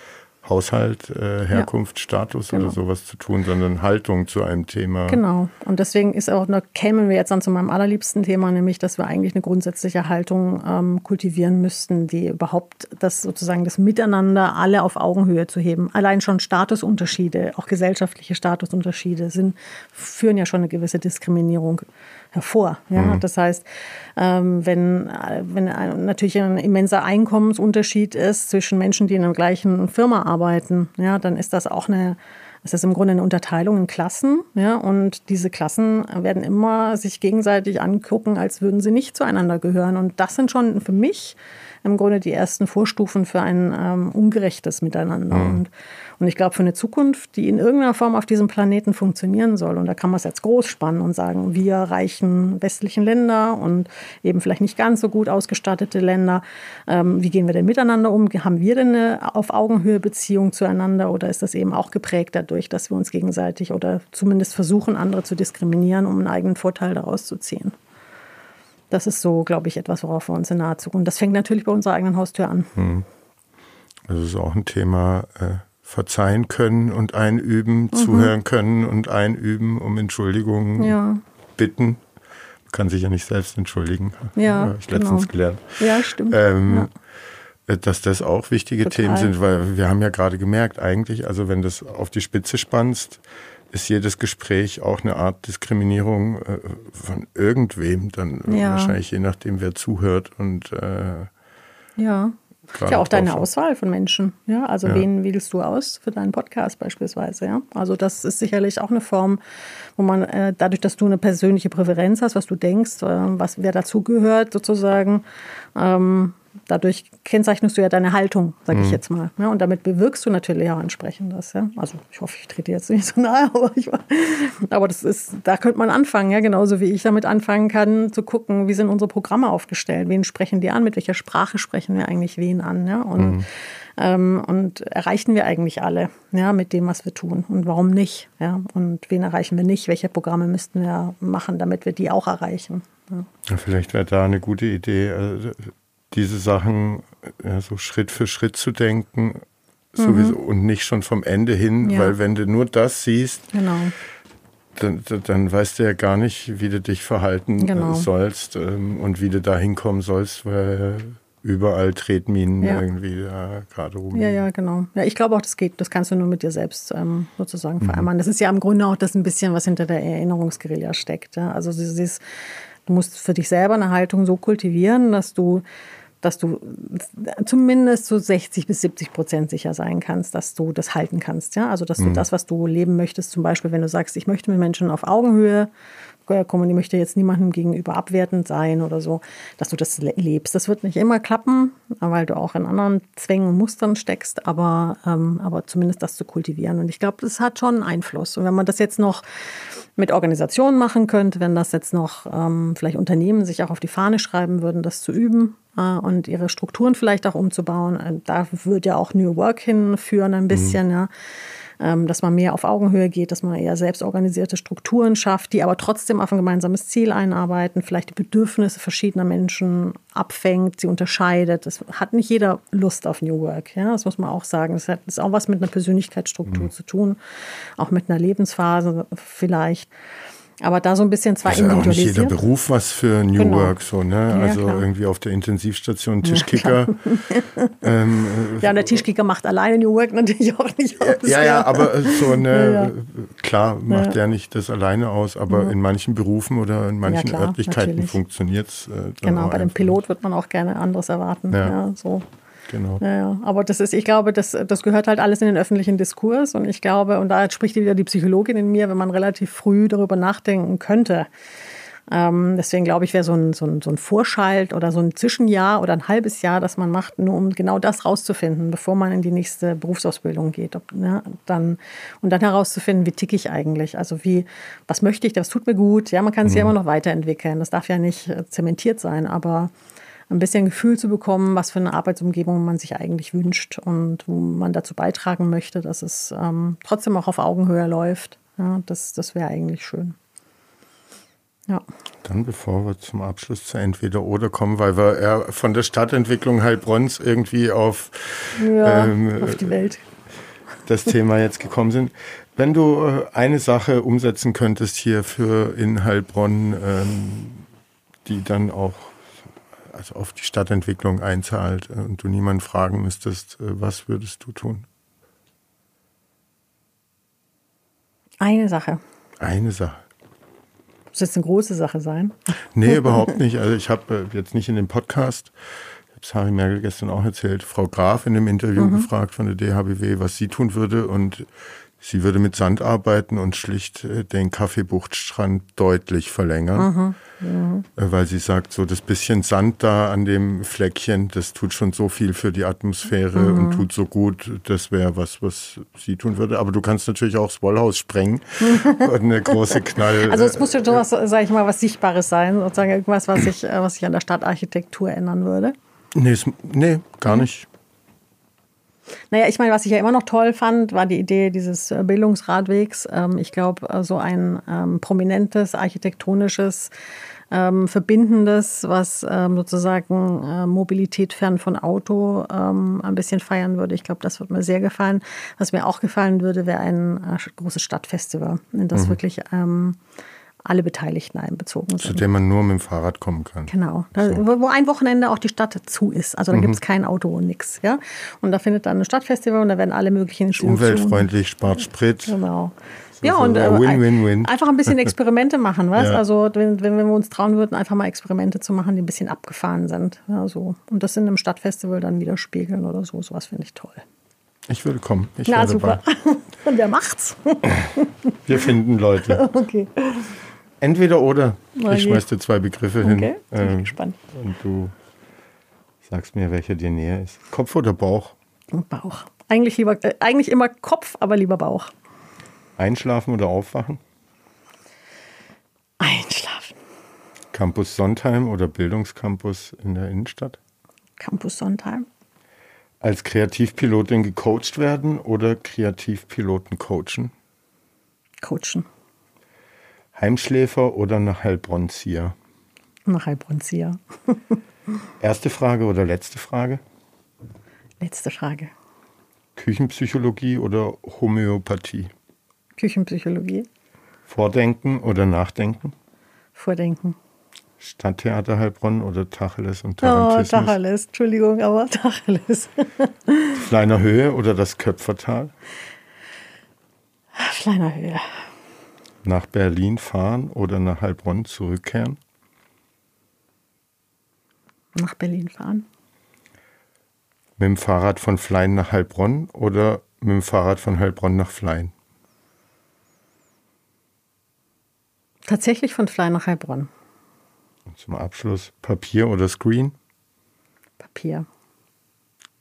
Haushalt, äh, Herkunft, ja. Status genau. oder sowas zu tun, sondern Haltung zu einem Thema. Genau. Und deswegen ist auch, da kämen wir jetzt dann zu meinem allerliebsten Thema, nämlich, dass wir eigentlich eine grundsätzliche Haltung ähm, kultivieren müssten, die überhaupt das sozusagen das Miteinander alle auf Augenhöhe zu heben. Allein schon Statusunterschiede, auch gesellschaftliche Statusunterschiede sind, führen ja schon eine gewisse Diskriminierung hervor. Ja? Mhm. Das heißt, ähm, wenn, wenn natürlich ein immenser Einkommensunterschied ist zwischen Menschen, die in der gleichen Firma arbeiten, ja, dann ist das auch eine es ist im Grunde eine Unterteilung in Klassen, ja, und diese Klassen werden immer sich gegenseitig angucken, als würden sie nicht zueinander gehören. Und das sind schon für mich im Grunde die ersten Vorstufen für ein ähm, ungerechtes Miteinander. Mhm. Und, und ich glaube, für eine Zukunft, die in irgendeiner Form auf diesem Planeten funktionieren soll, und da kann man es jetzt groß spannen und sagen, wir reichen westlichen Länder und eben vielleicht nicht ganz so gut ausgestattete Länder, ähm, wie gehen wir denn miteinander um? Haben wir denn eine auf Augenhöhe Beziehung zueinander oder ist das eben auch geprägt dadurch, dass wir uns gegenseitig oder zumindest versuchen, andere zu diskriminieren, um einen eigenen Vorteil daraus zu ziehen? Das ist so, glaube ich, etwas, worauf wir uns in naher Zukunft. Das fängt natürlich bei unserer eigenen Haustür an. Hm. Das ist auch ein Thema. Äh, verzeihen können und einüben, mhm. zuhören können und einüben, um Entschuldigung ja. bitten. Man kann sich ja nicht selbst entschuldigen. Ja, Habe ich letztens genau. gelernt. Ja, stimmt. Ähm, ja. Äh, dass das auch wichtige Total. Themen sind, weil wir haben ja gerade gemerkt, eigentlich, also wenn du das auf die Spitze spannst, ist jedes Gespräch auch eine Art Diskriminierung äh, von irgendwem, dann ja. wahrscheinlich je nachdem, wer zuhört und äh, ja. Ja, auch deine Auswahl von Menschen. Ja, also ja. wen wählst du aus für deinen Podcast beispielsweise? Ja, also das ist sicherlich auch eine Form, wo man äh, dadurch, dass du eine persönliche Präferenz hast, was du denkst, äh, was wer dazugehört sozusagen, ähm, dadurch kennzeichnest du ja deine Haltung, sage ich mhm. jetzt mal. Ja, und damit bewirkst du natürlich auch entsprechend das. Ja? Also ich hoffe, ich trete jetzt nicht so nahe, aber, ich, aber das ist, da könnte man anfangen, ja, genauso wie ich damit anfangen kann, zu gucken, wie sind unsere Programme aufgestellt, wen sprechen die an, mit welcher Sprache sprechen wir eigentlich wen an, ja? Und, mhm. ähm, und erreichen wir eigentlich alle, ja, mit dem, was wir tun und warum nicht, ja? Und wen erreichen wir nicht, welche Programme müssten wir machen, damit wir die auch erreichen. Ja. Vielleicht wäre da eine gute Idee. Diese Sachen ja, so Schritt für Schritt zu denken mhm. sowieso, und nicht schon vom Ende hin, ja. weil wenn du nur das siehst, genau. dann, dann weißt du ja gar nicht, wie du dich verhalten äh, genau. sollst ähm, und wie du da hinkommen sollst, weil überall Tretminen ja. irgendwie da gerade rum. Ja, ja, genau. Ja, ich glaube auch, das geht. Das kannst du nur mit dir selbst ähm, sozusagen mhm. vereinbaren. Das ist ja im Grunde auch das ein bisschen, was hinter der Erinnerungsguerilla steckt. Ja? Also dieses, du musst für dich selber eine Haltung so kultivieren, dass du dass du zumindest so 60 bis 70 Prozent sicher sein kannst, dass du das halten kannst. Ja? Also, dass du mhm. das, was du leben möchtest, zum Beispiel, wenn du sagst, ich möchte mit Menschen auf Augenhöhe kommen, ich möchte jetzt niemandem gegenüber abwertend sein oder so, dass du das lebst. Das wird nicht immer klappen, weil du auch in anderen Zwängen und Mustern steckst, aber, ähm, aber zumindest das zu kultivieren. Und ich glaube, das hat schon einen Einfluss. Und wenn man das jetzt noch mit Organisationen machen könnte, wenn das jetzt noch ähm, vielleicht Unternehmen sich auch auf die Fahne schreiben würden, das zu üben, äh, und ihre Strukturen vielleicht auch umzubauen. Äh, da würde ja auch New Work hinführen ein bisschen, mhm. ja. Ähm, dass man mehr auf Augenhöhe geht, dass man eher selbstorganisierte Strukturen schafft, die aber trotzdem auf ein gemeinsames Ziel einarbeiten, vielleicht die Bedürfnisse verschiedener Menschen abfängt, sie unterscheidet. Das hat nicht jeder Lust auf New Work, ja, das muss man auch sagen. Das hat das auch was mit einer Persönlichkeitsstruktur mhm. zu tun, auch mit einer Lebensphase vielleicht. Aber da so ein bisschen zwar individualisiert. Ist ja auch nicht jeder Beruf was für New genau. Work, so, ne? Ja, also klar. irgendwie auf der Intensivstation Tischkicker. Ja, ähm, ja, und der Tischkicker macht alleine New Work natürlich auch nicht aus. Ja, ja, aber so eine, ja, klar macht der nicht das alleine aus, aber in manchen Berufen oder in manchen klar, Örtlichkeiten funktioniert es. Äh, genau, bei dem Pilot wird man auch gerne anderes erwarten. Ja, so. Genau. Ja, ja. Aber das ist, ich glaube, das, das gehört halt alles in den öffentlichen Diskurs. Und ich glaube, und da spricht wieder die Psychologin in mir, wenn man relativ früh darüber nachdenken könnte. Ähm, deswegen glaube ich, wäre so ein, so, ein, so ein Vorschalt oder so ein Zwischenjahr oder ein halbes Jahr, das man macht, nur um genau das rauszufinden, bevor man in die nächste Berufsausbildung geht. Ob, ja, dann, und dann herauszufinden, wie ticke ich eigentlich? Also wie, was möchte ich, das tut mir gut. Ja, man kann es mhm. ja immer noch weiterentwickeln. Das darf ja nicht äh, zementiert sein, aber ein bisschen Gefühl zu bekommen, was für eine Arbeitsumgebung man sich eigentlich wünscht und wo man dazu beitragen möchte, dass es ähm, trotzdem auch auf Augenhöhe läuft. Ja, das das wäre eigentlich schön. Ja. Dann, bevor wir zum Abschluss zu entweder oder kommen, weil wir ja von der Stadtentwicklung Heilbronns irgendwie auf, ja, ähm, auf die Welt das Thema jetzt gekommen sind. Wenn du äh, eine Sache umsetzen könntest hier für in Heilbronn, ähm, die dann auch also auf die Stadtentwicklung einzahlt äh, und du niemanden fragen müsstest, äh, was würdest du tun? Eine Sache. Eine Sache. Muss jetzt eine große Sache sein? Nee, überhaupt nicht. Also ich habe jetzt nicht in dem Podcast, ich habe es Harry Merkel gestern auch erzählt, Frau Graf in dem Interview mhm. gefragt von der DHBW, was sie tun würde und Sie würde mit Sand arbeiten und schlicht äh, den Kaffeebuchtstrand deutlich verlängern, mhm. Mhm. weil sie sagt, so das bisschen Sand da an dem Fleckchen, das tut schon so viel für die Atmosphäre mhm. und tut so gut. Das wäre was, was sie tun würde. Aber du kannst natürlich auch das Wollhaus sprengen und eine große Knall. Also es muss ja sowas, sage ich mal, was Sichtbares sein, sozusagen irgendwas, was sich was ich an der Stadtarchitektur ändern würde. Nee, es, nee gar nicht. Naja, ich meine, was ich ja immer noch toll fand, war die Idee dieses äh, Bildungsradwegs. Ähm, ich glaube, äh, so ein ähm, prominentes, architektonisches, ähm, verbindendes, was sozusagen äh, Mobilität fern von Auto ein bisschen feiern würde. Ich glaube, das würde mir sehr gefallen. Was mir auch gefallen würde, wäre ein großes Stadtfestival, in das mhm. wirklich alle Beteiligten einbezogen sind. Zu dem man nur mit dem Fahrrad kommen kann. Genau. Da, so. Wo ein Wochenende auch die Stadt zu ist. Also da mhm. gibt es kein Auto und nichts. Ja? Und da findet dann ein Stadtfestival und da werden alle möglichen Schuhe. Umweltfreundlich, spart Sprit. Genau. So ja, und äh, win, win, win. einfach ein bisschen Experimente machen, was? Ja. Also, wenn, wenn wir uns trauen würden, einfach mal Experimente zu machen, die ein bisschen abgefahren sind. Ja, so. Und das in einem Stadtfestival dann widerspiegeln oder so. Sowas finde ich toll. Ich würde kommen. Ich Na, super. Und wer macht's? Wir finden Leute. Okay. Entweder oder. Na ich schmeiß dir zwei Begriffe okay. hin. Okay, bin ähm, gespannt. Und du sagst mir, welcher dir näher ist. Kopf oder Bauch? Bauch. Eigentlich, lieber, äh, eigentlich immer Kopf, aber lieber Bauch. Einschlafen oder aufwachen? Einschlafen. Campus Sondheim oder Bildungscampus in der Innenstadt? Campus Sondheim. Als Kreativpilotin gecoacht werden oder Kreativpiloten coachen? Coachen. Heimschläfer oder nach Heilbronn-Zier? Nach Heilbronn-Zier. Erste Frage oder letzte Frage? Letzte Frage. Küchenpsychologie oder Homöopathie? Küchenpsychologie. Vordenken oder Nachdenken? Vordenken. Stadttheater Heilbronn oder Tacheles und Tarantismus? Oh, Tacheles, Entschuldigung, aber Tacheles. Kleiner Höhe oder das Köpfertal? Kleiner Höhe nach Berlin fahren oder nach Heilbronn zurückkehren? Nach Berlin fahren. Mit dem Fahrrad von Flein nach Heilbronn oder mit dem Fahrrad von Heilbronn nach Flein? Tatsächlich von Flein nach Heilbronn. Und zum Abschluss Papier oder Screen? Papier.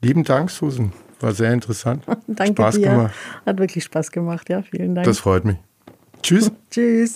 Lieben Dank, Susan. War sehr interessant. Danke Spaß dir. gemacht. Hat wirklich Spaß gemacht, ja. Vielen Dank. Das freut mich. Tschüss. Tschüss.